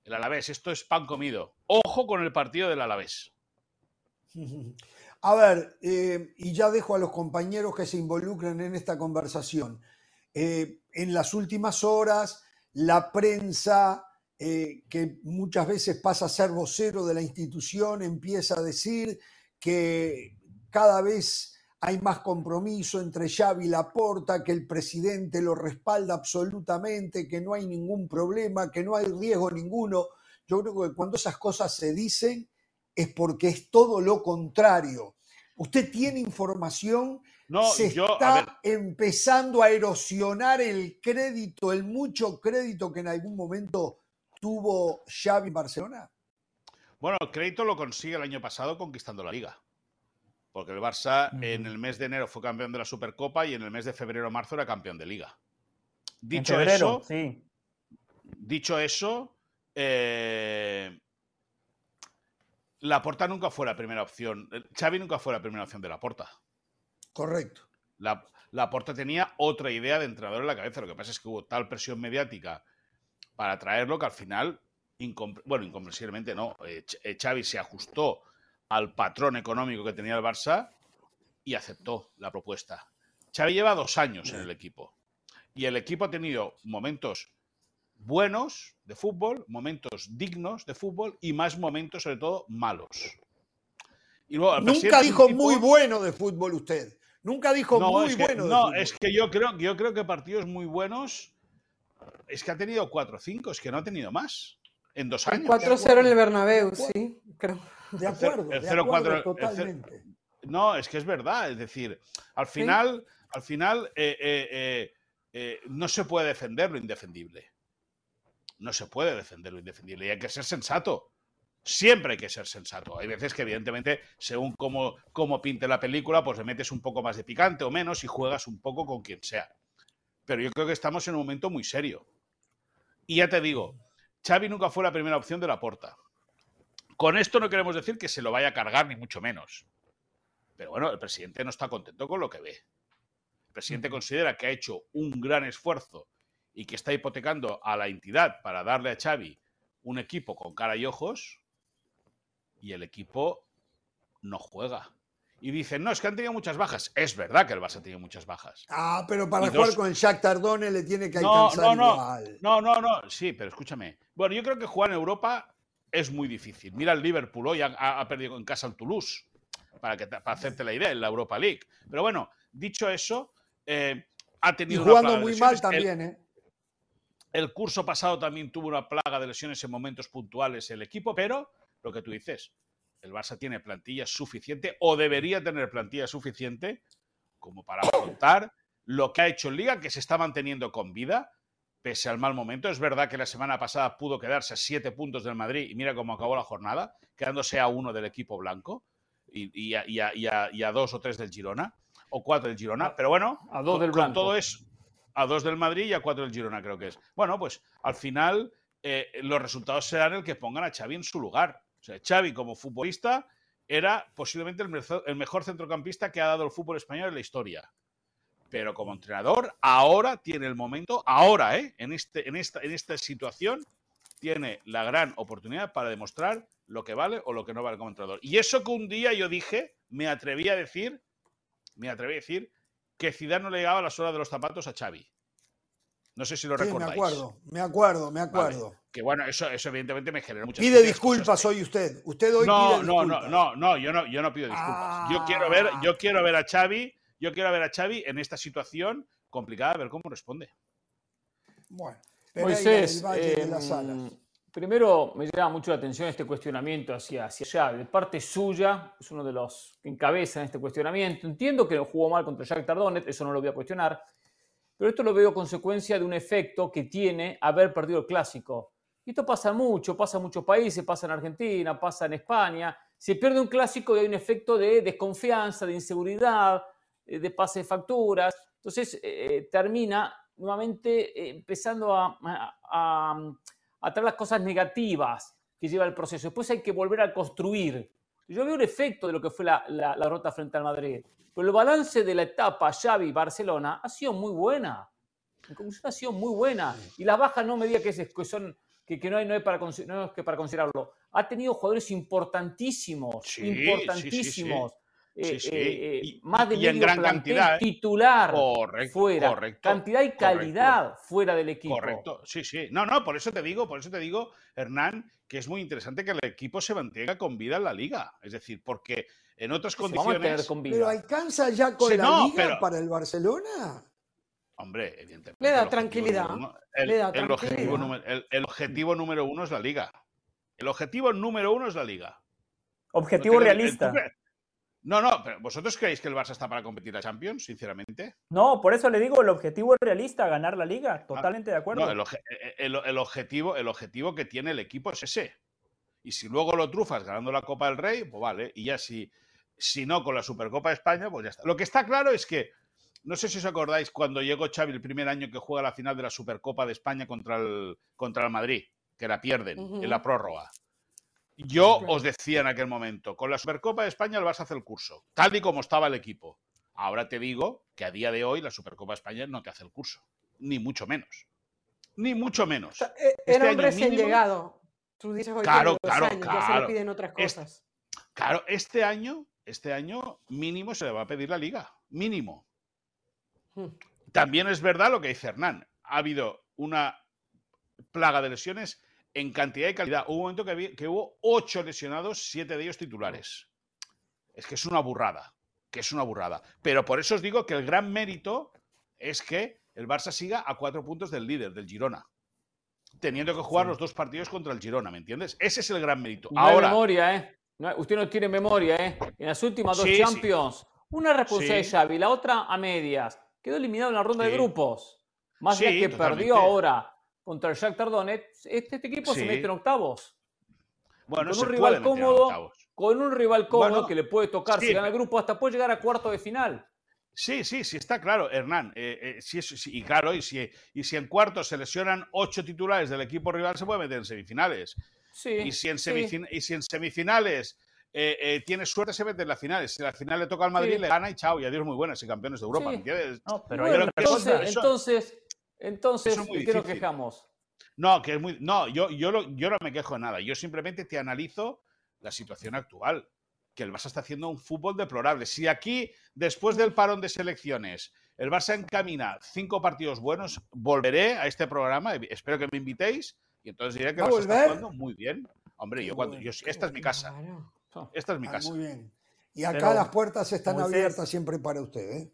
el Alavés, esto es pan comido. Ojo con el partido del Alavés. A ver, eh, y ya dejo a los compañeros que se involucren en esta conversación. Eh, en las últimas horas, la prensa, eh, que muchas veces pasa a ser vocero de la institución, empieza a decir que cada vez hay más compromiso entre Xavi y Laporta, que el presidente lo respalda absolutamente, que no hay ningún problema, que no hay riesgo ninguno. Yo creo que cuando esas cosas se dicen es porque es todo lo contrario. Usted tiene información, no, se yo, está empezando a erosionar el crédito, el mucho crédito que en algún momento tuvo Xavi en Barcelona. Bueno, el crédito lo consigue el año pasado conquistando la liga. Porque el Barça uh -huh. en el mes de enero fue campeón de la Supercopa y en el mes de febrero-marzo era campeón de liga. Dicho febrero, eso, sí. dicho eso, eh, la Porta nunca fue la primera opción. Xavi nunca fue la primera opción de la Porta. Correcto. La, la Porta tenía otra idea de entrenador en la cabeza. Lo que pasa es que hubo tal presión mediática para traerlo que al final, incompre bueno, incomprensiblemente no. Eh, Xavi se ajustó al patrón económico que tenía el Barça y aceptó la propuesta. Xavi lleva dos años en el equipo y el equipo ha tenido momentos buenos de fútbol, momentos dignos de fútbol y más momentos, sobre todo, malos. Y luego, Nunca dijo muy bueno de fútbol usted. Nunca dijo no, muy es que, bueno. no, es que yo creo, yo creo que partidos muy buenos es que ha tenido 4 o 5, es que no ha tenido más en dos años. 4-0 en el Bernabéu, sí, creo. De acuerdo, el, de acuerdo 4, totalmente. no, es que es verdad. Es decir, al final, al final eh, eh, eh, eh, no se puede defender lo indefendible. No se puede defender lo indefendible y hay que ser sensato. Siempre hay que ser sensato. Hay veces que, evidentemente, según cómo, cómo pinte la película, pues le metes un poco más de picante o menos y juegas un poco con quien sea. Pero yo creo que estamos en un momento muy serio. Y ya te digo, Xavi nunca fue la primera opción de la porta. Con esto no queremos decir que se lo vaya a cargar, ni mucho menos. Pero bueno, el presidente no está contento con lo que ve. El presidente considera que ha hecho un gran esfuerzo y que está hipotecando a la entidad para darle a Xavi un equipo con cara y ojos y el equipo no juega. Y dicen, no, es que han tenido muchas bajas. Es verdad que el Barça ha tenido muchas bajas. Ah, pero para Y jugar dos- con Jack Tardone le tiene que No, alcanzar no, no. igual. No, no, no. Sí, pero escúchame. Bueno, yo creo que jugar en Europa es muy difícil. Mira el Liverpool hoy ha, perdido en casa al Toulouse. Para, que, para hacerte la idea, en la Europa League. Pero bueno, dicho eso, eh, ha Y tenido una jugando muy mal también, ¿eh? El curso pasado también tuvo una plaga de lesiones en momentos puntuales el equipo, pero lo que tú dices, el Barça tiene plantilla suficiente o debería tener plantilla suficiente como para afrontar lo que ha hecho en Liga, que se está manteniendo con vida, pese al mal momento. Es verdad que la semana pasada pudo quedarse a siete puntos del Madrid y mira cómo acabó la jornada, quedándose a uno del equipo blanco y, y a, y a- y a- y a dos o tres del Girona, o cuatro del Girona, pero bueno, A dos del con blanco. todo eso, a dos del Madrid y a cuatro del Girona, creo que es. Bueno, pues al final eh, los resultados serán el que pongan a Xavi en su lugar. O sea, Xavi como futbolista era posiblemente el, mejor centrocampista que ha dado el fútbol español en la historia. Pero como entrenador, ahora tiene el momento, ahora, ¿eh? en, este, en, esta, en esta situación, tiene la gran oportunidad para demostrar lo que vale o lo que no vale como entrenador. Y eso que un día yo dije, me atreví a decir, me atreví a decir que Zidane no le llegaba las horas de los zapatos a Xavi. No sé si lo Sí, me acuerdo, me acuerdo, me Vale. acuerdo. Que bueno, eso, eso evidentemente me generó muchas Pide disculpas cosas. hoy usted. Usted hoy No, pide no, no, disculpas. no, no, yo no, yo no pido disculpas. Yo quiero ver, Ah. yo quiero ver a Xavi, yo quiero ver a Xavi en esta situación complicada, a ver cómo responde. Bueno, Moisés, de las em, Alas. primero me llama mucho la atención este cuestionamiento hacia, hacia Xavi. De parte suya, es uno de los que encabezan este cuestionamiento. Entiendo que jugó mal contra Jack Tardonet, eso no lo voy a cuestionar, pero esto lo veo consecuencia de un efecto que tiene haber perdido el clásico. Y esto pasa mucho, pasa en muchos países, pasa en Argentina, pasa en España. Se pierde un clásico y hay un efecto de desconfianza, de inseguridad, eh, de pase de facturas. Entonces eh, termina nuevamente eh, empezando a- a- a traer las cosas negativas que lleva el proceso. Después hay que volver a construir. Yo veo un efecto de lo que fue la, la, la derrota frente al Madrid. Pero el balance de la etapa Xavi-Barcelona ha sido muy buena. En conclusión, ha sido muy buena. Y las bajas no me diga que, es- que son que, que no, hay, no, hay para, no que para considerarlo. Ha tenido jugadores importantísimos, Sí, sí. Sí, Eh, sí. eh, eh, Y- más de y en gran cantidad, ¿eh? titular Correcto, fuera. correcto, Cantidad y correcto. calidad fuera del equipo. Correcto, sí, sí. No, no, por eso te digo, por eso te digo, Hernán, que es muy interesante que el equipo se mantenga con vida en la liga. Es decir, porque en otras condiciones. con Pero alcanza ya con Sí, la no, liga pero- para el Barcelona. Hombre, evidentemente. Le da tranquilidad, uno- el, le da el objetivo número, el- el objetivo número uno es la liga. El objetivo número uno es la liga. Objetivo No realista. No, no, pero ¿vosotros creéis que el Barça está para competir a Champions, sinceramente? No, por eso le digo, el objetivo es realista, ganar la liga. Totalmente de acuerdo. No, el, oje- eh, el- el objetivo, el objetivo que tiene el equipo es ese. Y si luego lo trufas ganando la Copa del Rey, pues vale. Y ya si, si no con la Supercopa de España, pues ya está. Lo que está claro es que, no sé si os acordáis cuando llegó Xavi el primer año que juega la final de la Supercopa de España contra el, contra el Madrid, que la pierden en la prórroga. Yo Claro. os decía en aquel momento, con la Supercopa de España el Barça hace el curso, tal y como estaba el equipo. Ahora te digo que a día de hoy la Supercopa de España no te hace el curso, ni mucho menos. Ni mucho menos. Eh, Este Era un año recién mínimo- llegado. Tú dices hoy Claro, claro, años, ya se claro. le piden otras cosas. Claro, este año, este año mínimo se le va a pedir la liga, mínimo. Hmm. También es verdad lo que dice Hernán. Ha habido una plaga de lesiones en cantidad y calidad. Hubo un momento que, hubo ocho lesionados, siete de ellos titulares. Es que es una burrada, que es una burrada. Pero por eso os digo que el gran mérito es que el Barça siga a cuatro puntos del líder, del Girona. Teniendo que jugar Sí. los dos partidos contra el Girona, ¿me entiendes? Ese es el gran mérito. No hay Ahora, memoria, ¿eh? No, usted no tiene memoria, ¿eh? En las últimas dos Sí, sí. Champions, una responsabilidad de. Xavi, la otra a medias. Quedó eliminado en la ronda de grupos. Más allá que totalmente. perdió ahora contra el Shakhtar Donetsk, este, este equipo se mete en octavos. Bueno, con un rival cómodo, con un rival cómodo Bueno, que le puede tocar sí, si gana el grupo, hasta puede llegar a cuarto de final. Sí, sí, sí, está claro, Hernán. Eh, eh, sí, sí, y claro, y si, y si en cuartos se lesionan ocho titulares del equipo rival, se puede meter en semifinales. Sí, Y si en, sí. semifin- y si en semifinales eh, eh, tiene suerte, se mete en las finales. Si la final le toca al Madrid, le gana y chao, y adiós muy buenas y campeones de Europa. Sí. ¿me entiendes? No, pero Bueno, hay otra entonces, cosa. eso- entonces, entonces, ¿de qué nos quejamos? No, que es muy. No, yo, yo, lo- yo no me quejo de nada. Yo simplemente te analizo la situación actual. Que el Barça está haciendo un fútbol deplorable. Si aquí, después del parón de selecciones, el Barça encamina cinco partidos buenos, volveré a este programa. Espero que me invitéis. Y entonces diré que ¿Va el a Barça está jugando muy bien. Hombre, yo cuando. yo- esta es mi casa. Esta es mi Ah, casa. muy bien. Y acá Pero, las puertas están abiertas siempre para usted. ¿eh?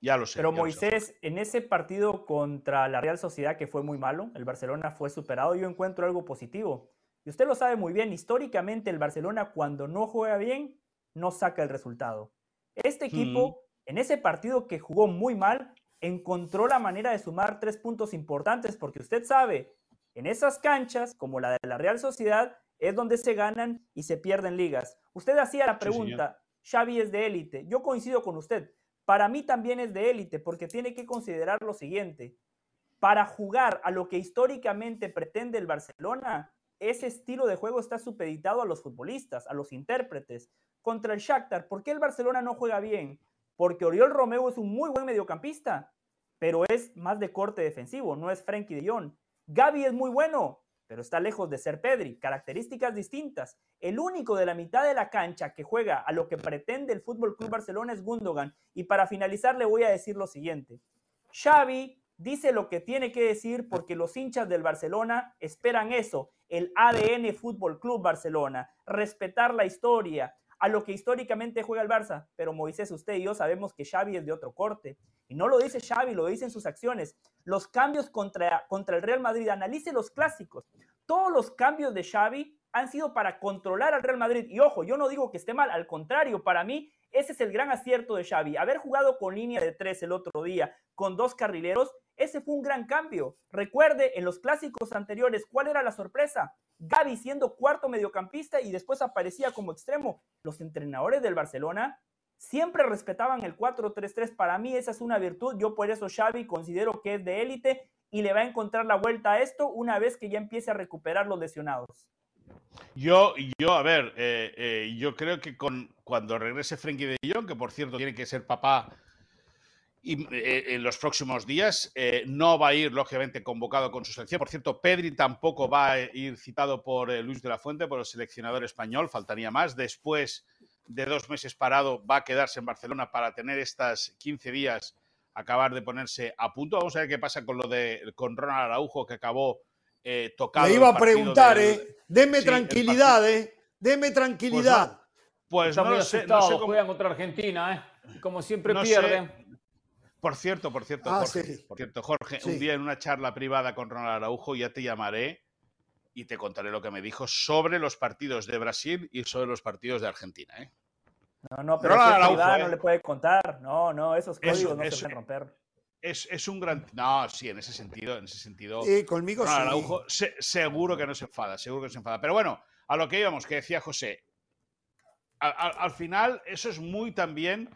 Ya lo sé. Pero sé. Moisés, en ese partido contra la Real Sociedad que fue muy malo, el Barcelona fue superado, yo encuentro algo positivo. Y usted lo sabe muy bien, históricamente el Barcelona cuando no juega bien, no saca el resultado. Este equipo, en ese partido que jugó muy mal, encontró la manera de sumar tres puntos importantes, porque usted sabe, en esas canchas, como la de la Real Sociedad, es donde se ganan y se pierden ligas. Usted hacía la Sí, pregunta, Xavi es de élite. Yo coincido con usted. Para mí también es de élite, porque tiene que considerar lo siguiente. Para jugar a lo que históricamente pretende el Barcelona, ese estilo de juego está supeditado a los futbolistas, a los intérpretes. Contra el Shakhtar, ¿por qué el Barcelona no juega bien? Porque Oriol Romeo es un muy buen mediocampista, pero es más de corte defensivo, no es Frenkie de Jong. Gaby es muy bueno, pero está lejos de ser Pedri, características distintas. El único de la mitad de la cancha que juega a lo que pretende el Fútbol Club Barcelona es Gundogan. Y para finalizar le voy a decir lo siguiente. Xavi dice lo que tiene que decir porque los hinchas del Barcelona esperan eso, el ADN Fútbol Club Barcelona, respetar la historia, a lo que históricamente juega el Barça. Pero Moisés, usted y yo sabemos que Xavi es de otro corte. Y no lo dice Xavi, lo dicen sus acciones. Los cambios contra, contra el Real Madrid, analice los clásicos. Todos los cambios de Xavi han sido para controlar al Real Madrid. Y ojo, yo no digo que esté mal, al contrario, para mí ese es el gran acierto de Xavi. Haber jugado con línea de tres el otro día, con dos carrileros, ese fue un gran cambio. Recuerde, en los clásicos anteriores, ¿cuál era la sorpresa? Gaby siendo cuarto mediocampista y después aparecía como extremo. Los entrenadores del Barcelona siempre respetaban el 4-3-3. Para mí esa es una virtud. Yo por eso Xavi considero que es de élite y le va a encontrar la vuelta a esto una vez que ya empiece a recuperar los lesionados. Yo, yo, a ver, eh, eh, yo creo que con, cuando regrese Frenkie de Jong, que por cierto tiene que ser papá y, eh, en los próximos días, no va a ir, lógicamente, convocado con su selección. Por cierto, Pedri tampoco va a ir citado por Luis de la Fuente, por el seleccionador español, faltaría más. Después de dos meses parado, va a quedarse en Barcelona para tener estas 15 días, acabar de ponerse a punto. Vamos a ver qué pasa con lo de con Ronald Araujo, que acabó eh, tocado. Le iba a preguntar, del- ¿eh? Deme Sí, tranquilidad, ¿eh? Deme tranquilidad. Pues no lo sé, no asustado, sé cómo- juegan contra Argentina, ¿eh? Como siempre no sé. pierden. Por cierto, por cierto, Ah, Jorge, sí. por cierto, Jorge, Sí. un día en una charla privada con Ronald Araujo ya te llamaré y te contaré lo que me dijo sobre los partidos de Brasil y sobre los partidos de Argentina. ¿eh? No, no, pero es Araujo, privada, ¿eh? no le puede contar. No, no, esos Eso, códigos no eso, se pueden romper. Es, es un gran. No, sí, en ese sentido, en ese sentido. Sí, conmigo sí. Araujo se- seguro que no se enfada, seguro que no se enfada. Pero bueno, a lo que íbamos, que decía José. Al, al- al final, eso es muy también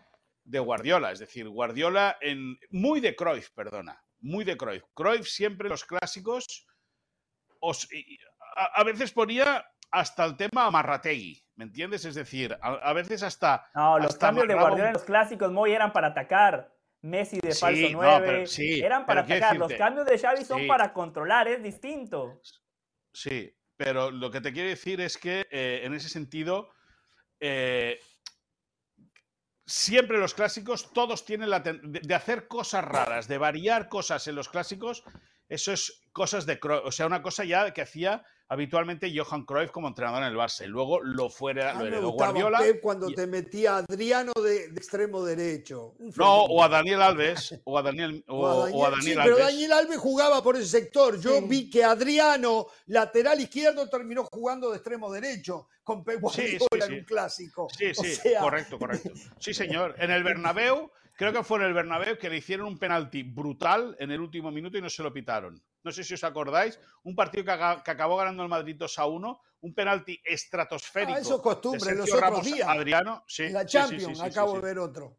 de Guardiola, es decir, Guardiola en. Muy de Cruyff, perdona. Muy de Cruyff. Cruyff siempre los clásicos. os- y- a, a veces ponía hasta el tema Amarrategui, ¿me entiendes? Es decir, a, a veces hasta. No, los hasta cambios de Guardiola en los clásicos Moy eran para atacar. Messi de Sí, falso no, 9. pero sí, eran para atacar. Los cambios de Xavi son sí. para controlar, es distinto. Sí, pero lo que te quiero decir es que eh, en ese sentido, eh, siempre los clásicos, todos tienen la de, de hacer cosas raras, de variar cosas en los clásicos, eso es cosas de o sea, una cosa ya que hacía habitualmente Johan Cruyff como entrenador en el Barça y luego lo fuera, lo heredó Guardiola. Pep cuando y- te metía a Adriano de, de extremo derecho. No, o a Daniel Alves, o a Daniel, o, O a Daniel- o a sí, Daniel pero Alves. Daniel Alves jugaba por ese sector. Yo Sí. vi que Adriano, lateral izquierdo, terminó jugando de extremo derecho con Pep Sí, sí, Guardiola sí. en un clásico. Sí, O sí, sea, correcto, correcto. Sí, señor. En el Bernabéu, creo que fue en el Bernabéu que le hicieron un penalti brutal en el último minuto y no se lo pitaron. No sé si os acordáis, un partido que, aga- que acabó ganando el Madrid 2 a 1, un penalti estratosférico. Ah, eso es costumbre, los otros Ramos días. Adriano, sí. la sí, sí, Champions sí, sí, acabo sí. de ver otro.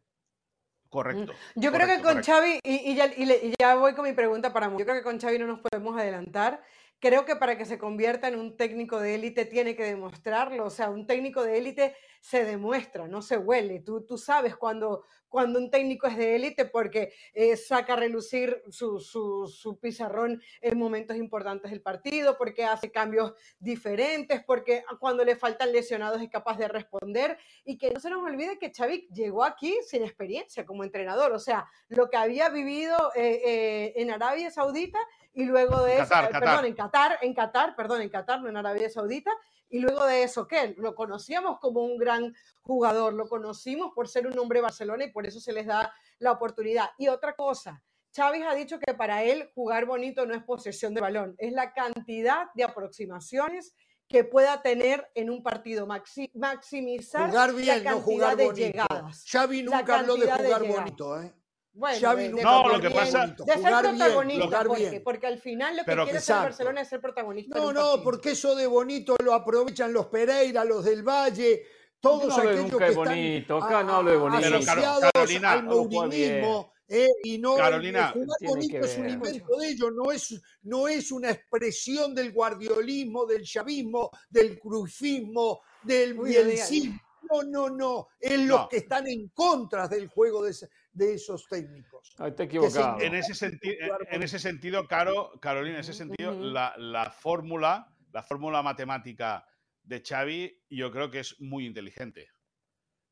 Correcto. Yo creo que con correcto. Xavi, y, y ya, y le- y ya voy con mi pregunta para Mo, yo creo que con Xavi no nos podemos adelantar. Creo que para que se convierta en un técnico de élite tiene que demostrarlo. O sea, un técnico de élite se demuestra, no se huele. Tú, tú sabes cuando, cuando un técnico es de élite porque eh, saca a relucir su, su, su pizarrón en momentos importantes del partido, porque hace cambios diferentes, porque cuando le faltan lesionados es capaz de responder y que no se nos olvide que Xavi llegó aquí sin experiencia como entrenador, o sea, lo que había vivido eh, eh, en Arabia Saudita y luego de En eso, Qatar, eh, Qatar. perdón, en Qatar, en Qatar, perdón, en Qatar, no en Arabia Saudita, y luego de eso, ¿qué? Lo conocíamos como un gran jugador, lo conocimos por ser un hombre de Barcelona y por eso se les da la oportunidad. Y otra cosa, Chávez ha dicho que para él jugar bonito no es posesión de balón, es la cantidad de aproximaciones que pueda tener en un partido, maxi- maximizar Jugar la bien, no cantidad jugar de bonito. llegadas. Xavi La nunca habló de jugar bonito, ¿eh? Bueno, Xavi nunca No, lo que pasa- bonito. de ser Jugar bien, protagonista, jugar porque, bien. porque al final lo que Pero quiere Exacto. Barcelona es ser protagonista. No, no, porque eso de bonito lo aprovechan los Pereira, los del Valle, todos no aquellos nunca que de están bonito, acá no hablo de bonito. Pero, asociados Carolina, al mourinismo, eh, y no Carolina, el jugar bonito es un invento de ellos, no es, no es una expresión del guardiolismo, del chavismo, del crufismo, del bielcismo. No, no, no, es los No. que están en contra del juego de, ese- de esos técnicos. Está se- equivocado. En ese, senti- Jugar en ese sentido, Caro, Carolina, en ese sentido, la, la fórmula, la fórmula matemática de Xavi, yo creo que es muy inteligente.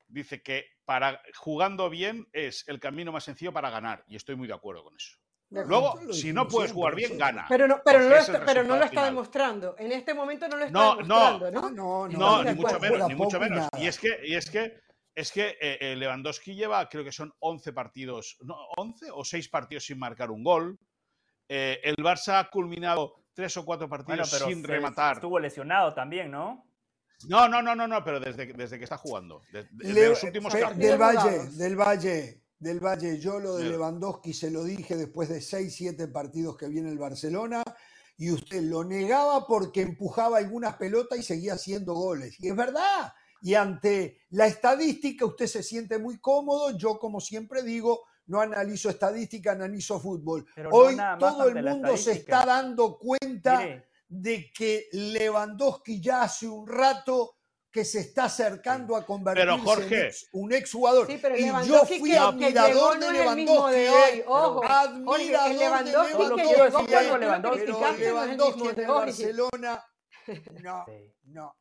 Dice que para jugando bien es el camino más sencillo para ganar, y estoy muy de acuerdo con eso. Luego, si no puedes siempre jugar bien, gana. Pero no, pero no, lo está, pero no lo resultado está final. demostrando. En este momento no lo está No, no. demostrando, ¿no? No, no, No, Estamos ni mucho menos, ni mucho menos. Y es que, y es que, es que eh, eh, Lewandowski lleva, creo que son 11 partidos, no, 11 o 6 partidos sin marcar un gol. Eh, el Barça ha culminado tres o cuatro Bueno, partidos pero sin rematar. estuvo lesionado también, ¿no? No, no, no, no, no, pero desde, que- desde que está jugando. De, de- de Le- los últimos cap- del Valle, del Valle, del Valle. Yo lo de. Lewandowski se lo dije después de 6, 7 partidos que viene el Barcelona y usted lo negaba porque empujaba algunas pelotas y seguía haciendo goles. Y es verdad. Y ante la estadística usted se siente muy cómodo. Yo, como siempre digo, no analizo estadística, analizo fútbol. Pero Hoy todo el mundo se está dando cuenta Mire, de que Lewandowski ya hace un rato que se está acercando a convertirse Jorge. en ex- un exjugador. Sí, pero y yo Lewandowski fui que- que admirador llegó de no Lewandowski. de eh, hoy, ojo. Jorge, Admirador el de Lewandowski que llegó cuando Lewandowski. pero no es Lewandowski de. Barcelona, no, Sí. no.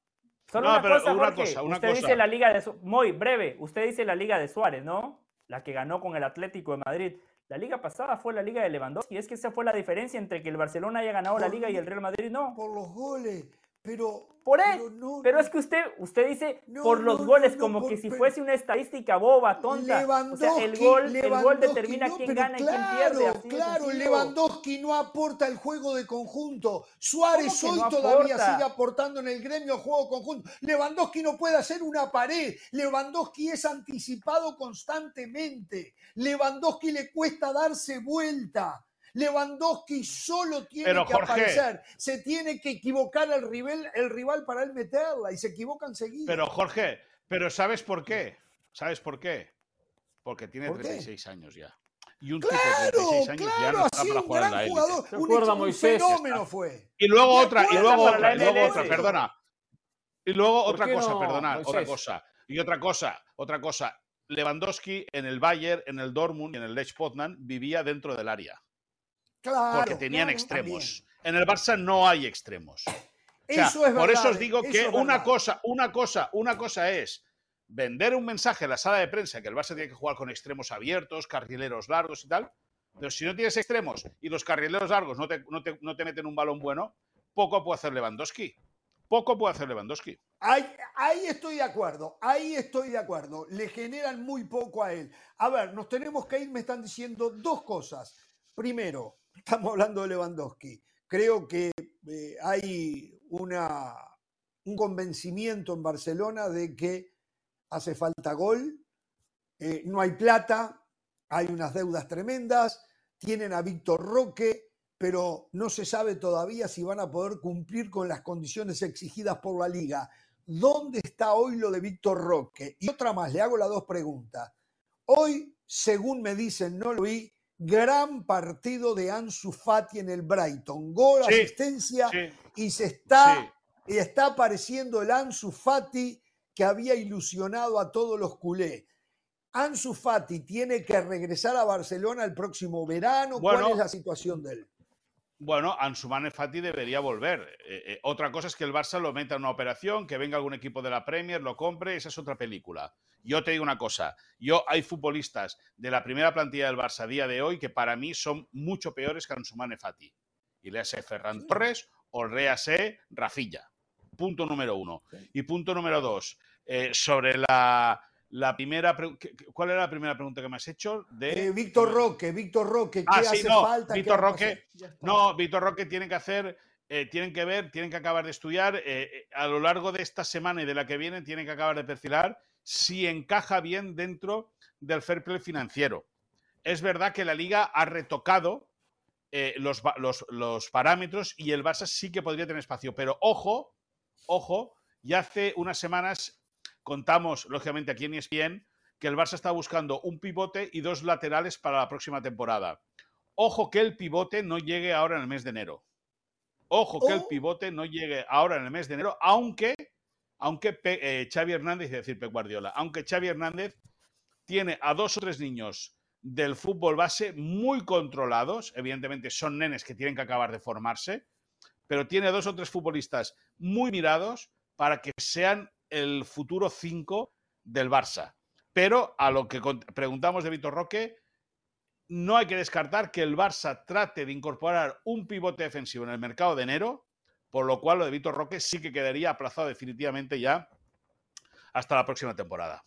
Solo No, una pero cosa, una Jorge. cosa, una usted cosa. dice la liga de Su- muy breve. Usted dice la liga de Suárez, ¿no? La que ganó con el Atlético de Madrid. La liga pasada fue la liga de Lewandowski. Es que esa fue la diferencia entre que el Barcelona haya ganado la liga y el Real Madrid no. Por los goles, pero... Por él. pero no, Pero es que usted, usted dice No, por los no, goles como que si fuese una estadística boba, tonta. o sea, el gol, el gol determina quién gana y quién claro, pierde. Claro. Lewandowski no aporta el juego de conjunto. Suárez ¿Cómo que hoy todavía aporta? sigue aportando en el gremio juego conjunto. Lewandowski no puede hacer una pared. Lewandowski es anticipado constantemente. Lewandowski le cuesta darse vuelta. Lewandowski solo tiene Pero, que Jorge. aparecer. Se tiene que equivocar el rival, el rival para él meterla y se equivoca enseguida. Pero Jorge, pero ¿sabes por qué? ¿Sabes por qué? Porque tiene ¿Por qué? 36 años ya. Y un tipo de Claro, 36 años ya claro, no ha está sido para un jugar en la gran élite. jugador. Un, un fenómeno fue. Y luego otra, y luego otra, y luego otra, perdona. Y luego ¿Por otra qué cosa, no, perdonad, otra Moisés? cosa. Y otra cosa, otra cosa. Lewandowski en el Bayern, en el Dortmund y en el Lech Poznan vivía dentro del área. Claro. Porque tenían claro, extremos. En el Barça no hay extremos. O sea, Eso es por verdad, eso os digo eso que es una cosa, una cosa, una cosa es vender un mensaje en la sala de prensa que el Barça tiene que jugar con extremos abiertos, carrileros largos y tal. Pero si no tienes extremos y los carrileros largos no te, no te- no te meten un balón bueno, poco puede hacer Lewandowski. Poco puede hacer Lewandowski. Ahí, ahí, estoy de acuerdo, ahí estoy de acuerdo. Le generan muy poco a él. A ver, nos tenemos que ir, me están diciendo dos cosas. Primero, estamos hablando de Lewandowski. Creo que eh, hay una, un convencimiento en Barcelona de que hace falta gol, eh, no hay plata, hay unas deudas tremendas, tienen a Víctor Roque, pero no se sabe todavía si van a poder cumplir con las condiciones exigidas por la liga. ¿Dónde está hoy lo de Víctor Roque? Y otra más, le hago las dos preguntas. Hoy, según me dicen, no lo vi, gran partido de Ansu Fati en el Brighton. Gol, Sí, asistencia sí, y se está, sí. y está apareciendo el Ansu Fati que había ilusionado a todos los culés. Ansu Fati tiene que regresar a Barcelona el próximo verano. ¿Cuál es la situación de él? Bueno, Ansu Fati debería volver. Eh, eh, otra cosa es que el Barça lo meta en una operación, que venga algún equipo de la Premier, lo compre, esa es otra película. Yo te digo una cosa, yo hay futbolistas de la primera plantilla del Barça a día de hoy que para mí son mucho peores que Ansu Fati. Y léase Ferran Torres o léase Rafilla. Punto número uno. Y punto número dos, eh, sobre la, la primera... pre- ¿qué- qué- ¿Cuál era la primera pregunta que me has hecho? De... Eh, Víctor Roque, Víctor Roque, ¿qué Ah, sí, hace no, falta? ¿Qué Víctor? Roque, no, Víctor Roque tiene que hacer, eh, tienen que ver, tienen que acabar de estudiar, eh, a lo largo de esta semana y de la que viene, tienen que acabar de perfilar si encaja bien dentro del fair play financiero. Es verdad que la liga ha retocado los, los- los parámetros y el Barça sí que podría tener espacio, pero ojo, ojo, ya hace unas semanas contamos, lógicamente, aquí en ESPN, que el Barça está buscando un pivote y dos laterales para la próxima temporada. Ojo que el pivote no llegue ahora en el mes de enero. Ojo que el Oh. pivote no llegue ahora en el mes de enero, aunque, aunque Pe- eh, Xavi Hernández, es decir, Pep Guardiola, aunque Xavi Hernández tiene a dos o tres niños del fútbol base muy controlados, evidentemente son nenes que tienen que acabar de formarse, pero tiene dos o tres futbolistas muy mirados para que sean el futuro 5 del Barça. Pero a lo que preguntamos de Vitor Roque, no hay que descartar que el Barça trate de incorporar un pivote defensivo en el mercado de enero, por lo cual lo de Vitor Roque sí que quedaría aplazado definitivamente ya hasta la próxima temporada.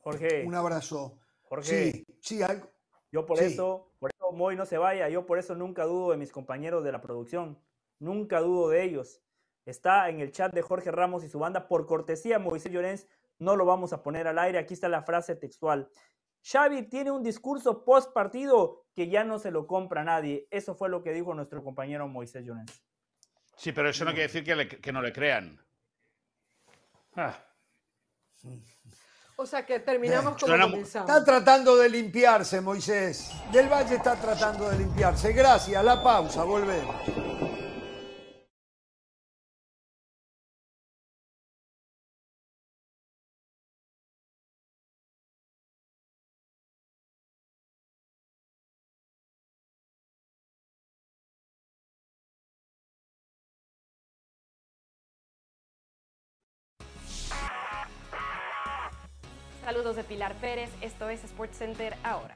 Jorge, Un abrazo. Jorge, Sí, sí, algo. yo por sí. eso, por eso Moy no se vaya, yo por eso nunca dudo de mis compañeros de la producción, nunca dudo de ellos. Está en el chat de Jorge Ramos y su banda, por cortesía Moisés Llorens, no lo vamos a poner al aire, aquí está la frase textual. Xavi tiene un discurso post partido que ya no se lo compra nadie. Eso fue lo que dijo nuestro compañero Moisés Llorens. Sí, pero eso no quiere decir que, le- que no le crean. Ah, O sea que terminamos como mu- comenzamos. Está tratando de limpiarse, Moisés. Del Valle está tratando de limpiarse. Gracias, la pausa, volvemos. Pérez, esto es SportsCenter ahora.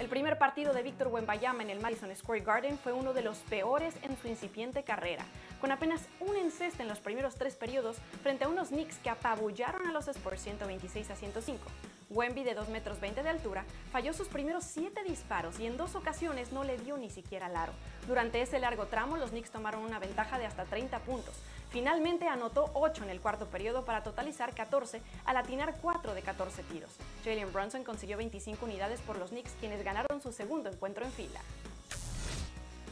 El primer partido de Víctor Wembanyama en el Madison Square Garden fue uno de los peores en su incipiente carrera, con apenas un enceste en los primeros tres periodos frente a unos Knicks que apabullaron a los Spurs 126 a 105. Wemby, de 2 metros 20 de altura, falló sus primeros 7 disparos y en dos ocasiones no le dio ni siquiera al aro. Durante ese largo tramo, los Knicks tomaron una ventaja de hasta 30 puntos. Finalmente anotó 8 en el cuarto periodo para totalizar 14 al atinar 4 de 14 tiros. Jalen Brunson consiguió 25 unidades por los Knicks, quienes ganaron su segundo encuentro en fila.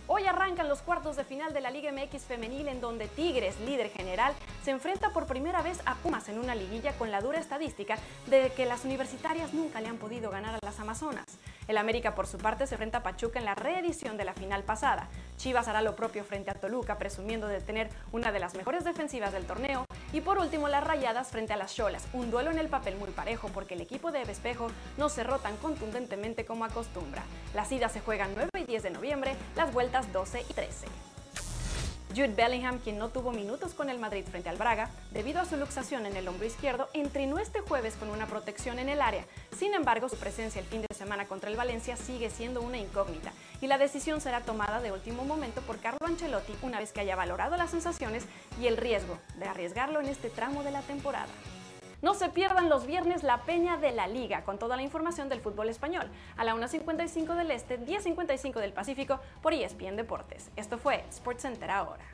Hoy arrancan los cuartos de final de la Liga MX femenil en donde Tigres, líder general, se enfrenta por primera vez a Pumas en una liguilla con la dura estadística de que las universitarias nunca le han podido ganar a las Amazonas. El América por su parte se enfrenta a Pachuca en la reedición de la final pasada. Chivas hará lo propio frente a Toluca presumiendo de tener una de las mejores defensivas del torneo. Y por último las Rayadas frente a las Cholas, un duelo en el papel muy parejo porque el equipo de Espejo no cerró tan contundentemente como acostumbra. Las idas se juegan 9 y 10 de noviembre, las vueltas 12 y 13. Jude Bellingham, quien no tuvo minutos con el Madrid frente al Braga, debido a su luxación en el hombro izquierdo, entrenó este jueves con una protección en el área. Sin embargo, su presencia el fin de semana contra el Valencia sigue siendo una incógnita y la decisión será tomada de último momento por Carlo Ancelotti una vez que haya valorado las sensaciones y el riesgo de arriesgarlo en este tramo de la temporada. No se pierdan los viernes la Peña de la Liga con toda la información del fútbol español a la 1.55 del Este, 10.55 del Pacífico por ESPN Deportes. Esto fue SportsCenter ahora.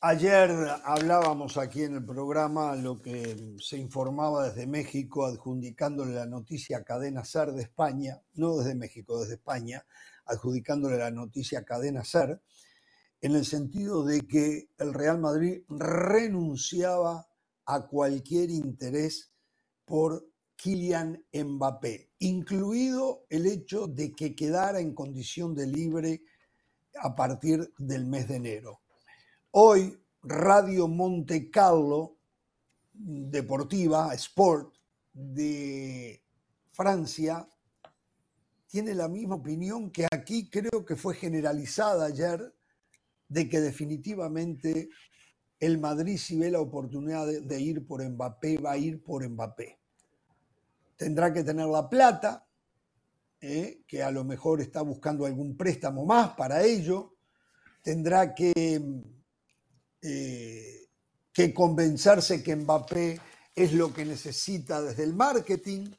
Ayer hablábamos aquí en el programa lo que se informaba desde México, adjudicándole la noticia a Cadena Ser de España, no desde México, desde España, adjudicándole la noticia a Cadena Ser, en el sentido de que el Real Madrid renunciaba a cualquier interés por Kylian Mbappé, incluido el hecho de que quedara en condición de libre a partir del mes de enero. Hoy Radio Monte Carlo, deportiva, Sport, de Francia, tiene la misma opinión que aquí creo que fue generalizada ayer, de que definitivamente el Madrid si ve la oportunidad de, ir por Mbappé, va a ir por Mbappé. Tendrá que tener la plata, ¿eh? que a lo mejor está buscando algún préstamo más para ello, tendrá que eh, que convencerse que Mbappé es lo que necesita desde el marketing.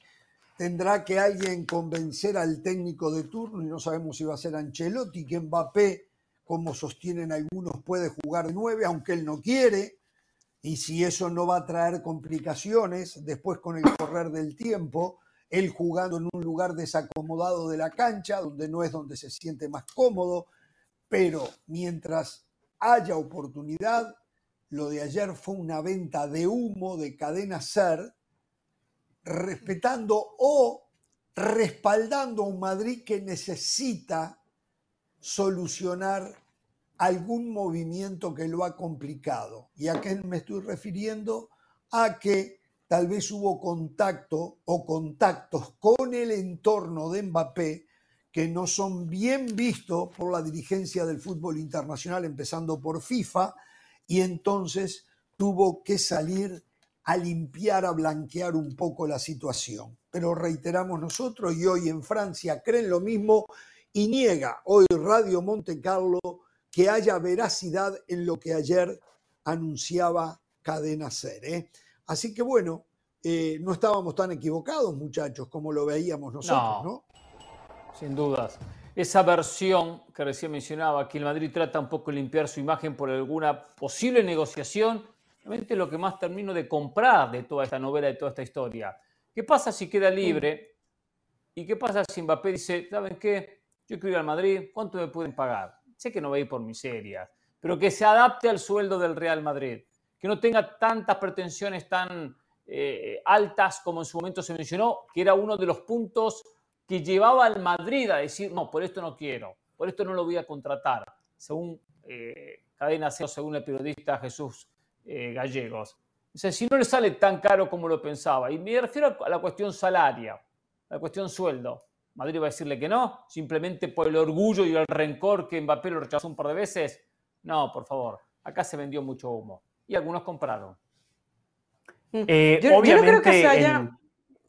Tendrá que alguien convencer al técnico de turno, y no sabemos si va a ser Ancelotti, que Mbappé, como sostienen algunos, puede jugar nueve, aunque él no quiere. Y si eso no va a traer complicaciones, después con el correr del tiempo, él jugando en un lugar desacomodado de la cancha, donde no es donde se siente más cómodo, pero mientras haya oportunidad. Lo de ayer fue una venta de humo de cadena ser, respetando o respaldando a un Madrid que necesita solucionar algún movimiento que lo ha complicado. ¿Y a qué me estoy refiriendo? A que tal vez hubo contacto o contactos con el entorno de Mbappé que no son bien vistos por la dirigencia del fútbol internacional, empezando por FIFA, y entonces tuvo que salir a limpiar, a blanquear un poco la situación. Pero reiteramos nosotros, y hoy en Francia creen lo mismo, y niega hoy Radio Monte Carlo que haya veracidad en lo que ayer anunciaba Cadena Ser. ¿eh? Así que bueno, eh, no estábamos tan equivocados, muchachos, como lo veíamos nosotros, ¿no? sin dudas. Esa versión que recién mencionaba, que el Madrid trata un poco de limpiar su imagen por alguna posible negociación, realmente es lo que más termino de comprar de toda esta novela, de toda esta historia. ¿Qué pasa si queda libre? ¿Y qué pasa si Mbappé dice, ¿saben qué? Yo quiero ir al Madrid, ¿cuánto me pueden pagar? Sé que no va a ir por miseria, pero que se adapte al sueldo del Real Madrid, que no tenga tantas pretensiones tan eh, altas como en su momento se mencionó, que era uno de los puntos que llevaba al Madrid a decir, no, por esto no quiero, por esto no lo voy a contratar, según eh, Cadena SEO, según el periodista Jesús eh, Gallegos. O sea, si no le sale tan caro como lo pensaba, y me refiero a la cuestión salaria, a la cuestión sueldo, Madrid va a decirle que no, simplemente por el orgullo y el rencor que Mbappé lo rechazó un par de veces. No, por favor, acá se vendió mucho humo y algunos compraron. Eh, yo, obviamente, no creo que se haya...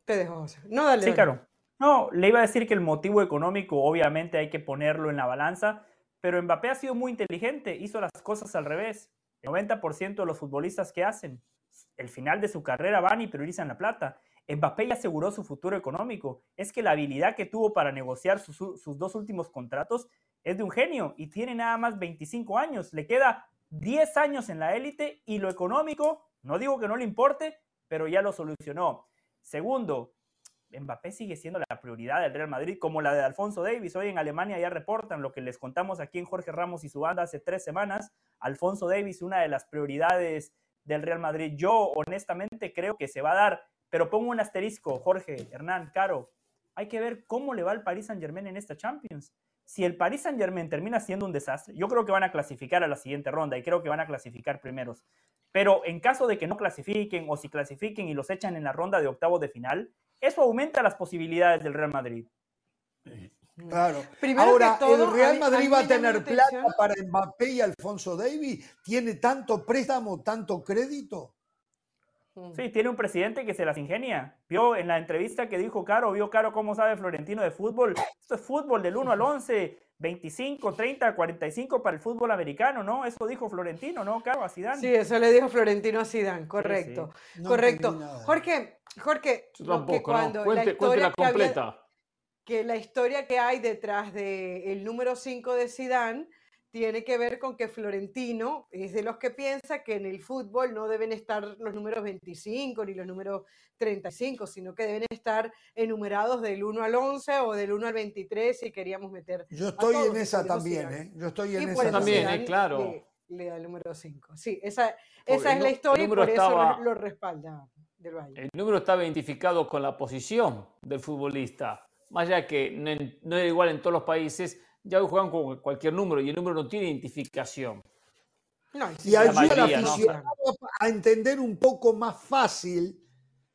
Te dejo, José. No, dale. Sí, claro. No, le iba a decir que el motivo económico obviamente hay que ponerlo en la balanza, pero Mbappé ha sido muy inteligente, hizo las cosas al revés. El 90% de los futbolistas que hacen el final de su carrera van y priorizan la plata. Mbappé ya aseguró su futuro económico. Es que la habilidad que tuvo para negociar sus, sus dos últimos contratos es de un genio y tiene nada más 25 años. Le queda 10 años en la élite y lo económico, no digo que no le importe, pero ya lo solucionó. Segundo, Mbappé sigue siendo la prioridad del Real Madrid, como la de Alfonso Davis. Hoy en Alemania ya reportan lo que les contamos aquí en Jorge Ramos y su banda hace tres semanas. Alfonso Davis, una de las prioridades del Real Madrid. Yo honestamente creo que se va a dar, pero pongo un asterisco, Jorge, Hernán, Caro. Hay que ver cómo le va al Paris Saint Germain en esta Champions. Si el Paris Saint Germain termina siendo un desastre, yo creo que van a clasificar a la siguiente ronda y creo que van a clasificar primeros. Pero en caso de que no clasifiquen o si clasifiquen y los echan en la ronda de octavo de final, eso aumenta las posibilidades del Real Madrid. Claro. Primero Ahora, todo, ¿el Real Madrid va a tener plata para Mbappé y Alfonso Davis? ¿Tiene tanto préstamo, tanto crédito? Sí, tiene un presidente que se las ingenia. Vio en la entrevista que dijo Caro, vio Caro cómo sabe Florentino de fútbol. Esto es fútbol del 1 al 11, 25, 30, 45 para el fútbol americano, ¿no? Eso dijo Florentino, ¿no, Caro? A Zidane. Sí, eso le dijo Florentino a Zidane, correcto. No correcto. Jorge, Jorge, cuando Cuente, la historia cuéntela que había- completa. que la historia que hay detrás del número 5 de Zidane tiene que ver con que Florentino es de los que piensa que en el fútbol no deben estar los números 25 ni los números 35, sino que deben estar enumerados del 1 al 11 o del 1 al 23 si queríamos meter. Yo estoy todos, en y esa eso también, ¿eh? Yo estoy y en por esa eso También, eh, claro. Le, le da el número 5. Sí, esa, esa es la historia y número por eso estaba- lo, lo respalda del Valle. El número estaba identificado con la posición del futbolista. Más allá que no, en- no era igual en todos los países, ya hoy juegan con cualquier número y el número no tiene identificación. No, Y ayuda al a entender un poco más fácil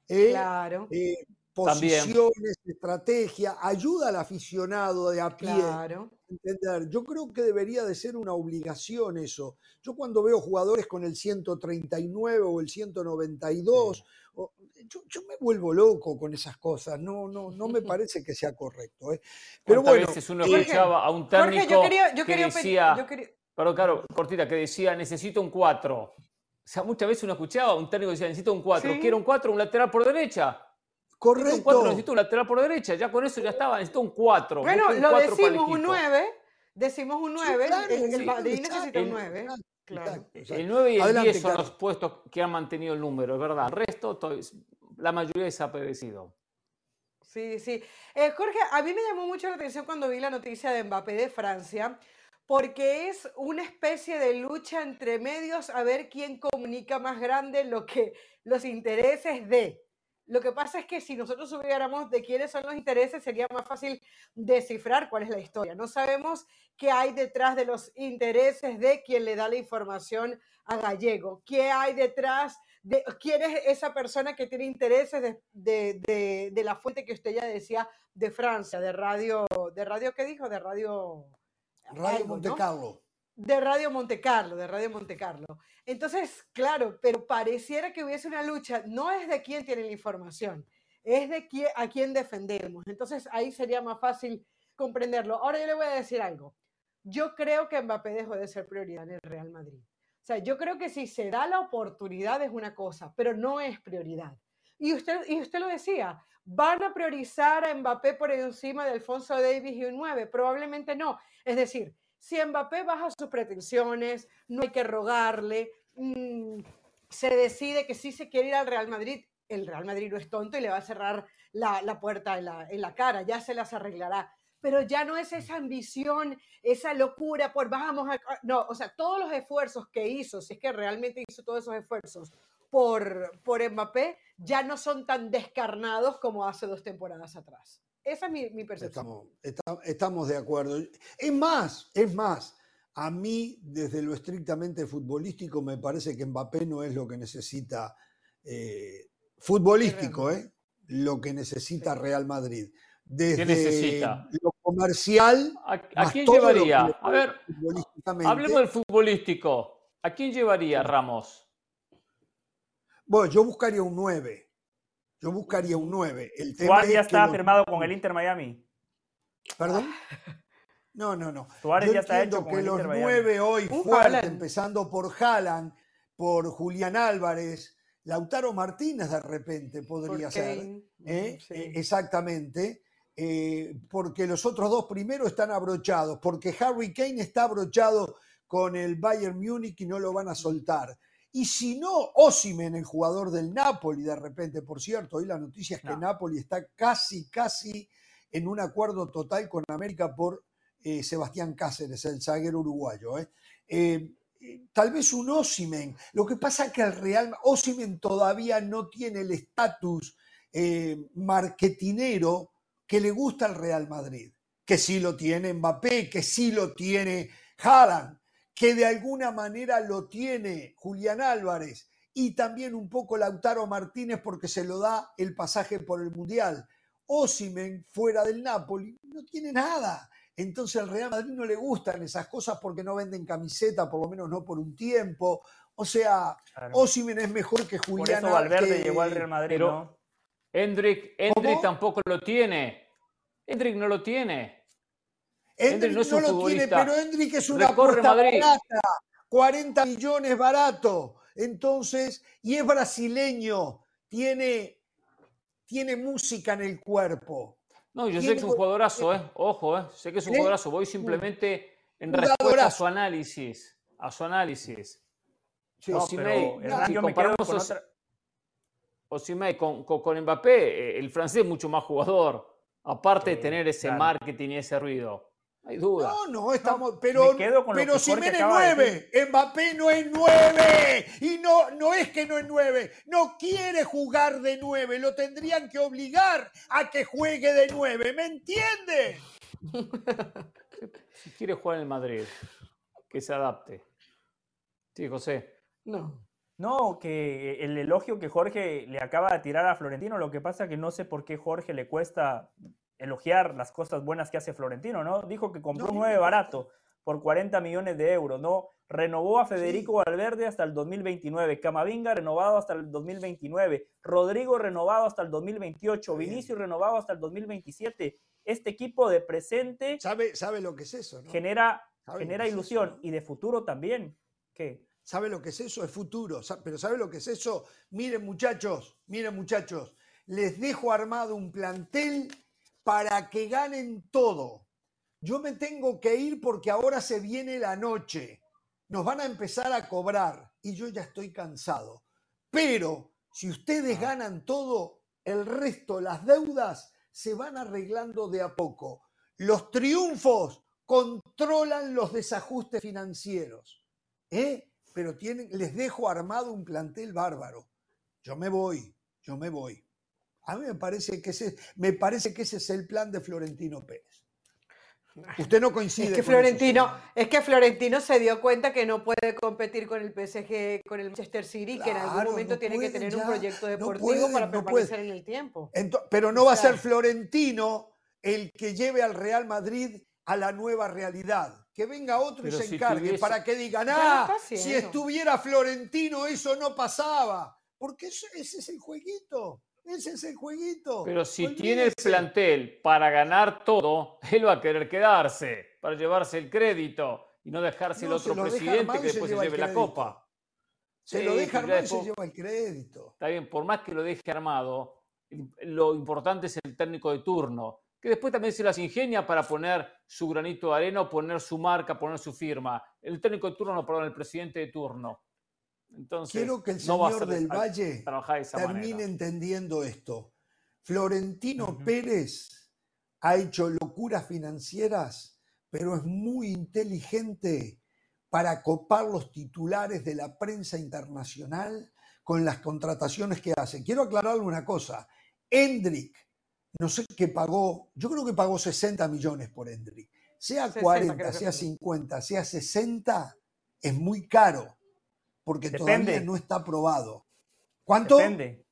eh, Claro, eh, También. posiciones, estrategia, ayuda al aficionado de a pie claro. entender. Yo creo que debería de ser una obligación eso. Yo cuando veo jugadores con el 139 o el 192, o- yo, yo me vuelvo loco con esas cosas. No, no, no me parece que sea correcto. ¿eh? Pero ¿Cuántas bueno, veces uno eh, escuchaba a un técnico Jorge, yo quería, yo que quería, decía, yo quería- perdón, claro, cortita, que decía, necesito un 4. O sea, muchas veces uno escuchaba a un técnico que decía, necesito un 4. Sí. Quiero un 4, un lateral por derecha. Necesito un 4, correcto. necesito un lateral por derecha. Ya con eso ya estaba, necesito un 4. Bueno, un lo 4 para el decimos un equipo. 9, decimos un Sí, 9, claro, el, sí, Madrid exacto, necesita un El- 9. exacto, Claro. exacto, exacto. El 9 y el Adelante, 10 son los puestos que han mantenido el número, es verdad. El resto, to- la mayoría desaparecido. Sí, sí. Eh, Jorge, a mí me llamó mucho la atención cuando vi la noticia de Mbappé de Francia, porque es una especie de lucha entre medios a ver quién comunica más grande lo que los intereses de. Lo que pasa es que si nosotros supiéramos de quiénes son los intereses, sería más fácil descifrar cuál es la historia. No sabemos qué hay detrás de los intereses de quien le da la información a Gallego, qué hay detrás de quién es esa persona que tiene intereses de, de- de- de la fuente que usted ya decía de Francia, de radio, de radio, ¿qué dijo? De radio. Radio Monte ¿no? Carlo. De Radio Monte Carlo, de Radio Monte Carlo. Entonces, claro, pero pareciera que hubiese una lucha, no es de quién tiene la información, es de quién, a quién defendemos. Entonces, ahí sería más fácil comprenderlo. Ahora yo le voy a decir algo. Yo creo que Mbappé dejó de ser prioridad en el Real Madrid. O sea, yo creo que si se da la oportunidad es una cosa, pero no es prioridad. Y usted, y usted lo decía, ¿van a priorizar a Mbappé por encima de Alfonso Davis y un 9? Probablemente no. Es decir, si Mbappé baja sus pretensiones, no hay que rogarle, mm, se decide que sí se quiere ir al Real Madrid, el Real Madrid no es tonto y le va a cerrar la, la puerta en la, en la cara, ya se las arreglará. Pero ya no es esa ambición, esa locura por vamos a... No, o sea, todos los esfuerzos que hizo, si es que realmente hizo todos esos esfuerzos por, por Mbappé, ya no son tan descarnados como hace dos temporadas atrás. Esa es mi, mi percepción. Estamos, esta- estamos de acuerdo. Es más, es más, a mí, desde lo estrictamente futbolístico, me parece que Mbappé no es lo que necesita eh, futbolístico, ¿eh? lo que necesita Sí. Real Madrid. Desde necesita? lo comercial, ¿A, a quién llevaría? le A ver, hablemos del futbolístico. ¿A quién llevaría Ramos? Bueno, yo buscaría un 9. Yo buscaría un 9. El tema Suárez es ya está los- firmado con el Inter Miami. ¿Perdón? No, no, no. Suárez Yo ya está entiendo hecho con que el los Inter Miami. nueve hoy Un fuertes, Haaland. empezando por Haaland, por Julián Álvarez, Lautaro Martínez de repente podría ser. ¿eh? sí. Eh, Exactamente. eh, porque los otros dos primeros están abrochados, porque Harry Kane está abrochado con el Bayern Múnich y no lo van a soltar. Y si no, Osimen, el jugador del Napoli, de repente, por cierto, hoy la noticia es que No. Napoli está casi, casi en un acuerdo total con América por eh, Sebastián Cáceres, el zaguero uruguayo. ¿eh? Eh, tal vez un Osimen. Lo que pasa es que el Real Osimen todavía no tiene el estatus marketinero que le gusta al Real Madrid, que sí lo tiene Mbappé, que sí lo tiene Haaland, que de alguna manera lo tiene Julián Álvarez y también un poco Lautaro Martínez porque se lo da el pasaje por el Mundial. Osimen, fuera del Napoli, no tiene nada. Entonces al Real Madrid no le gustan esas cosas porque no venden camiseta, por lo menos no por un tiempo. O sea, Claro. Osimen es mejor que Por Julián. eso Valverde llegó al Real Madrid, pero- ¿no? Hendrik, Hendrik tampoco lo tiene. Hendrik no lo tiene. Endrick Endrick no no, lo tiene, pero Endrick es una apuesta Madrid. barata. 40 millones barato. Entonces, y es brasileño, tiene, tiene música en el cuerpo. No, yo sé que es un jugadorazo, ¿eh? Ojo, ¿eh? Sé que es un ¿Eh? jugadorazo. Voy simplemente en respuesta a su análisis. A su análisis. Sí, No, pero, Osimhen, Hernán, si comparamos con Os- otra- Osimhen con, con, con Mbappé, eh, el francés es mucho más jugador. Aparte de tener ese claro. marketing y ese ruido. No hay duda. No, no, estamos, pero, me quedo con lo pero si Jorge es acaba de nueve, Mbappé no es nueve, y no, no es que no es nueve, no quiere jugar de nueve, lo tendrían que obligar a que juegue de nueve, ¿me entiende? Si quiere jugar en el Madrid, que se adapte. Sí, José. No. No, que el elogio que Jorge le acaba de tirar a Florentino, lo que pasa que no sé por qué Jorge le cuesta elogiar las cosas buenas que hace Florentino, ¿no? Dijo que compró un No, 9 no. barato por 40 millones de euros, ¿no? Renovó a Federico Valverde hasta el 2029, Camavinga renovado hasta el 2029, Rodrigo renovado hasta el 2028, bien. Vinicius renovado hasta el 2027. Este equipo de presente ¿Sabe, sabe lo que es eso? ¿no? genera, ¿Sabe lo genera eso, ilusión no? y de futuro también. ¿Qué? ¿Sabe lo que es eso? Es futuro. Pero ¿sabe lo que es eso? Miren muchachos, miren muchachos, les dejo armado un plantel para que ganen todo. Yo me tengo que ir porque ahora se viene la noche. Nos van a empezar a cobrar y yo ya estoy cansado. Pero si ustedes ganan todo, el resto, las deudas, se van arreglando de a poco. Los triunfos controlan los desajustes financieros. ¿eh? Pero tienen, les dejo armado un plantel bárbaro. Yo me voy, yo me voy. A mí me parece que ese, me parece que ese es el plan de Florentino Pérez. Usted no coincide. Es que con eso, Florentino, señor. es que Florentino se dio cuenta que no puede competir con el PSG, con el Manchester City, que en algún momento no tiene que tener un proyecto no deportivo para permanecer en el tiempo. Pero no O va a ser Florentino el que lleve al Real Madrid a la nueva realidad. Que venga otro Pero y se si encargue tuviese- para que digan, ah, si haciendo". estuviera Florentino eso no pasaba. Porque eso- ese es el jueguito. Ese es el jueguito. Pero si tiene el plantel para ganar todo, él va a querer quedarse para llevarse el crédito y no dejarse el No, otro presidente que se después se lleve la copa. Se Sí, lo deja armado y se lleva el crédito. Está bien, por más que lo deje armado, lo importante es el técnico de turno, que después también se las ingenia para poner su granito de arena, poner su marca, poner su firma. El técnico de turno, no, perdón, el presidente de turno. Entonces, Quiero que el señor del Valle termine manera. entendiendo esto. Florentino. Pérez ha hecho locuras financieras, pero es muy inteligente para copar los titulares de la prensa internacional con las contrataciones que hace. Quiero aclararle una cosa. Endrick, no sé qué pagó, yo creo que pagó 60 millones por Endrick. Sea 60 40, creo que sea fue. 50, sea 60, es muy caro, porque todavía no está aprobado. ¿Cuánto? Depende.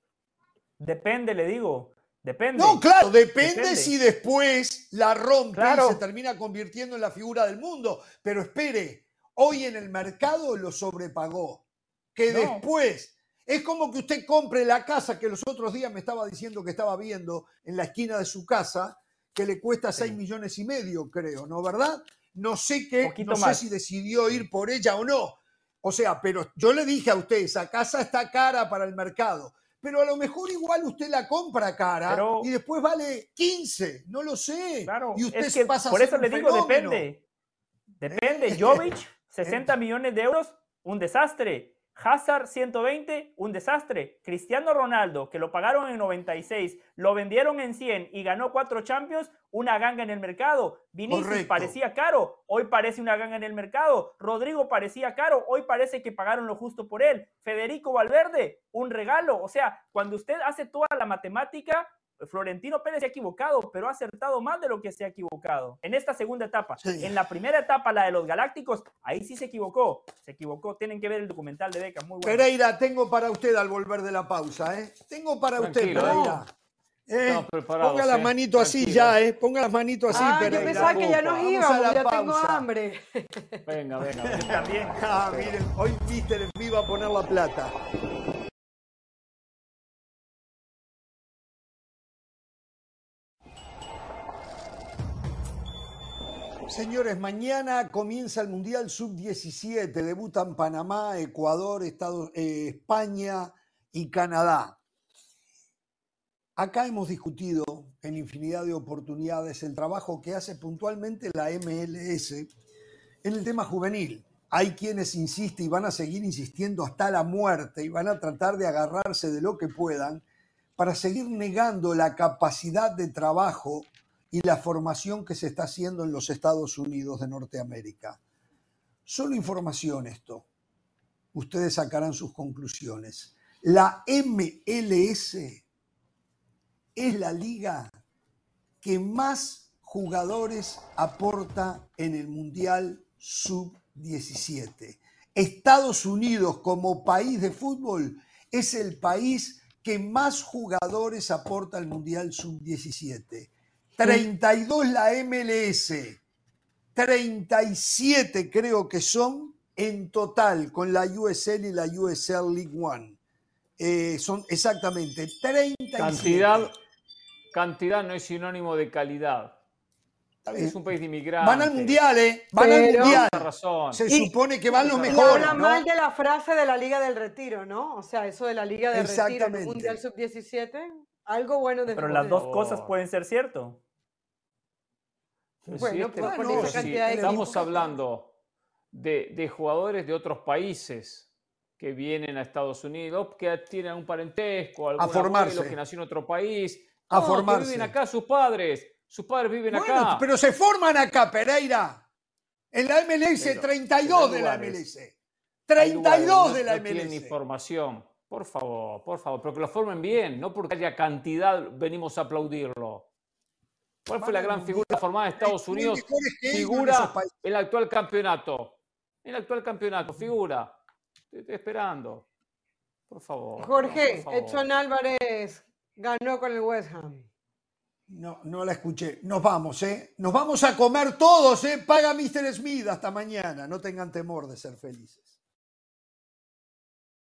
Depende, le digo. Depende. No, claro, depende, Depende. si después la rompe Claro. y se termina convirtiendo en la figura del mundo. Pero espere, hoy en el mercado lo sobrepagó. Que No. después es como que usted compre la casa que los otros días me estaba diciendo que estaba viendo en la esquina de su casa, que le cuesta 6 millones y medio, creo, ¿no? ¿Verdad? No sé qué, Poquito no sé si decidió ir por ella o no. O sea, pero yo le dije a usted, esa casa está cara para el mercado. Pero a lo mejor igual usted la compra cara Pero- y después vale 15, no lo sé. Claro, y usted es que pasa por eso le digo, fenómeno. depende. Depende. Eh, Jovic, 60 millones de euros, un desastre. Hazard, 120, un desastre. Cristiano Ronaldo, que lo pagaron en 96, lo vendieron en 100 y ganó cuatro Champions, una ganga en el mercado. Vinicius Correcto. parecía caro, hoy parece una ganga en el mercado. Rodrigo parecía caro, hoy parece que pagaron lo justo por él. Federico Valverde, un regalo. O sea, cuando usted hace toda la matemática, Florentino Pérez se ha equivocado, pero ha acertado más de lo que se ha equivocado. En esta segunda etapa, Sí. en la primera etapa, la de los Galácticos, ahí sí se equivocó. Se equivocó. Tienen que ver el documental de Beca, muy bueno. Pereira, tengo para usted al volver de la pausa, ¿eh? Tengo para Tranquilo, usted, Pereira. ¿Eh? Estamos preparados, Ponga las ¿eh? manitos así Tranquilo. ya, ¿eh? Ponga las manitos así, Ah, yo Pereira. pensaba que ya nos íbamos, ya tengo hambre. Venga, venga, venga. También. Ah, miren, hoy Mister me iba a poner la plata. Señores, mañana comienza el Mundial Sub-17. Debutan Panamá, Ecuador, Estados, eh, España y Canadá. Acá hemos discutido en infinidad de oportunidades el trabajo que hace puntualmente la MLS en el tema juvenil. Hay quienes insisten y van a seguir insistiendo hasta la muerte y van a tratar de agarrarse de lo que puedan para seguir negando la capacidad de trabajo y la formación que se está haciendo en los Estados Unidos de Norteamérica. Solo información esto. Ustedes sacarán sus conclusiones. La MLS es la liga que más jugadores aporta en el Mundial Sub-17. Estados Unidos como país de fútbol es el país que más jugadores aporta al Mundial Sub-17. 32 la MLS, 37 creo que son en total con la USL y la USL League One. Eh, son exactamente 37. Cantidad, cantidad no es sinónimo de calidad. Es un país de inmigrantes. Van al mundial, ¿eh? Van al Pero- mundial. Tienes razón. Se Y- supone que van los Y mejores. habla ¿no? mal de la frase de la Liga del Retiro, ¿no? O sea, eso de la Liga del Retiro el Mundial Sub-17, algo bueno de Pero las dos Oh. cosas pueden ser cierto. Bueno, si este- esa si de estamos hablando de, de jugadores de otros países que vienen a Estados Unidos, que tienen un parentesco, algún formarse. abuelo que nació en otro país. A No, que formarse. viven acá sus padres. Sus padres viven Bueno, acá. pero se forman acá, Pereira. En la MLS, Pero- 32 pero de la. MLS. Hay 32 lugares de la no tienen MLS. información. Por favor, por favor, pero que lo formen bien, no porque haya cantidad venimos a aplaudirlo. ¿Cuál fue la gran figura formada en Estados Unidos? en Figura países. el actual campeonato. El actual campeonato, figura. Estoy, estoy esperando. Por favor. Jorge, por favor. Edson Álvarez ganó con el West Ham. No, no la escuché. Nos vamos, ¿eh? Nos vamos a comer todos, ¿eh? Paga Mr. Smith hasta mañana. No tengan temor de ser felices.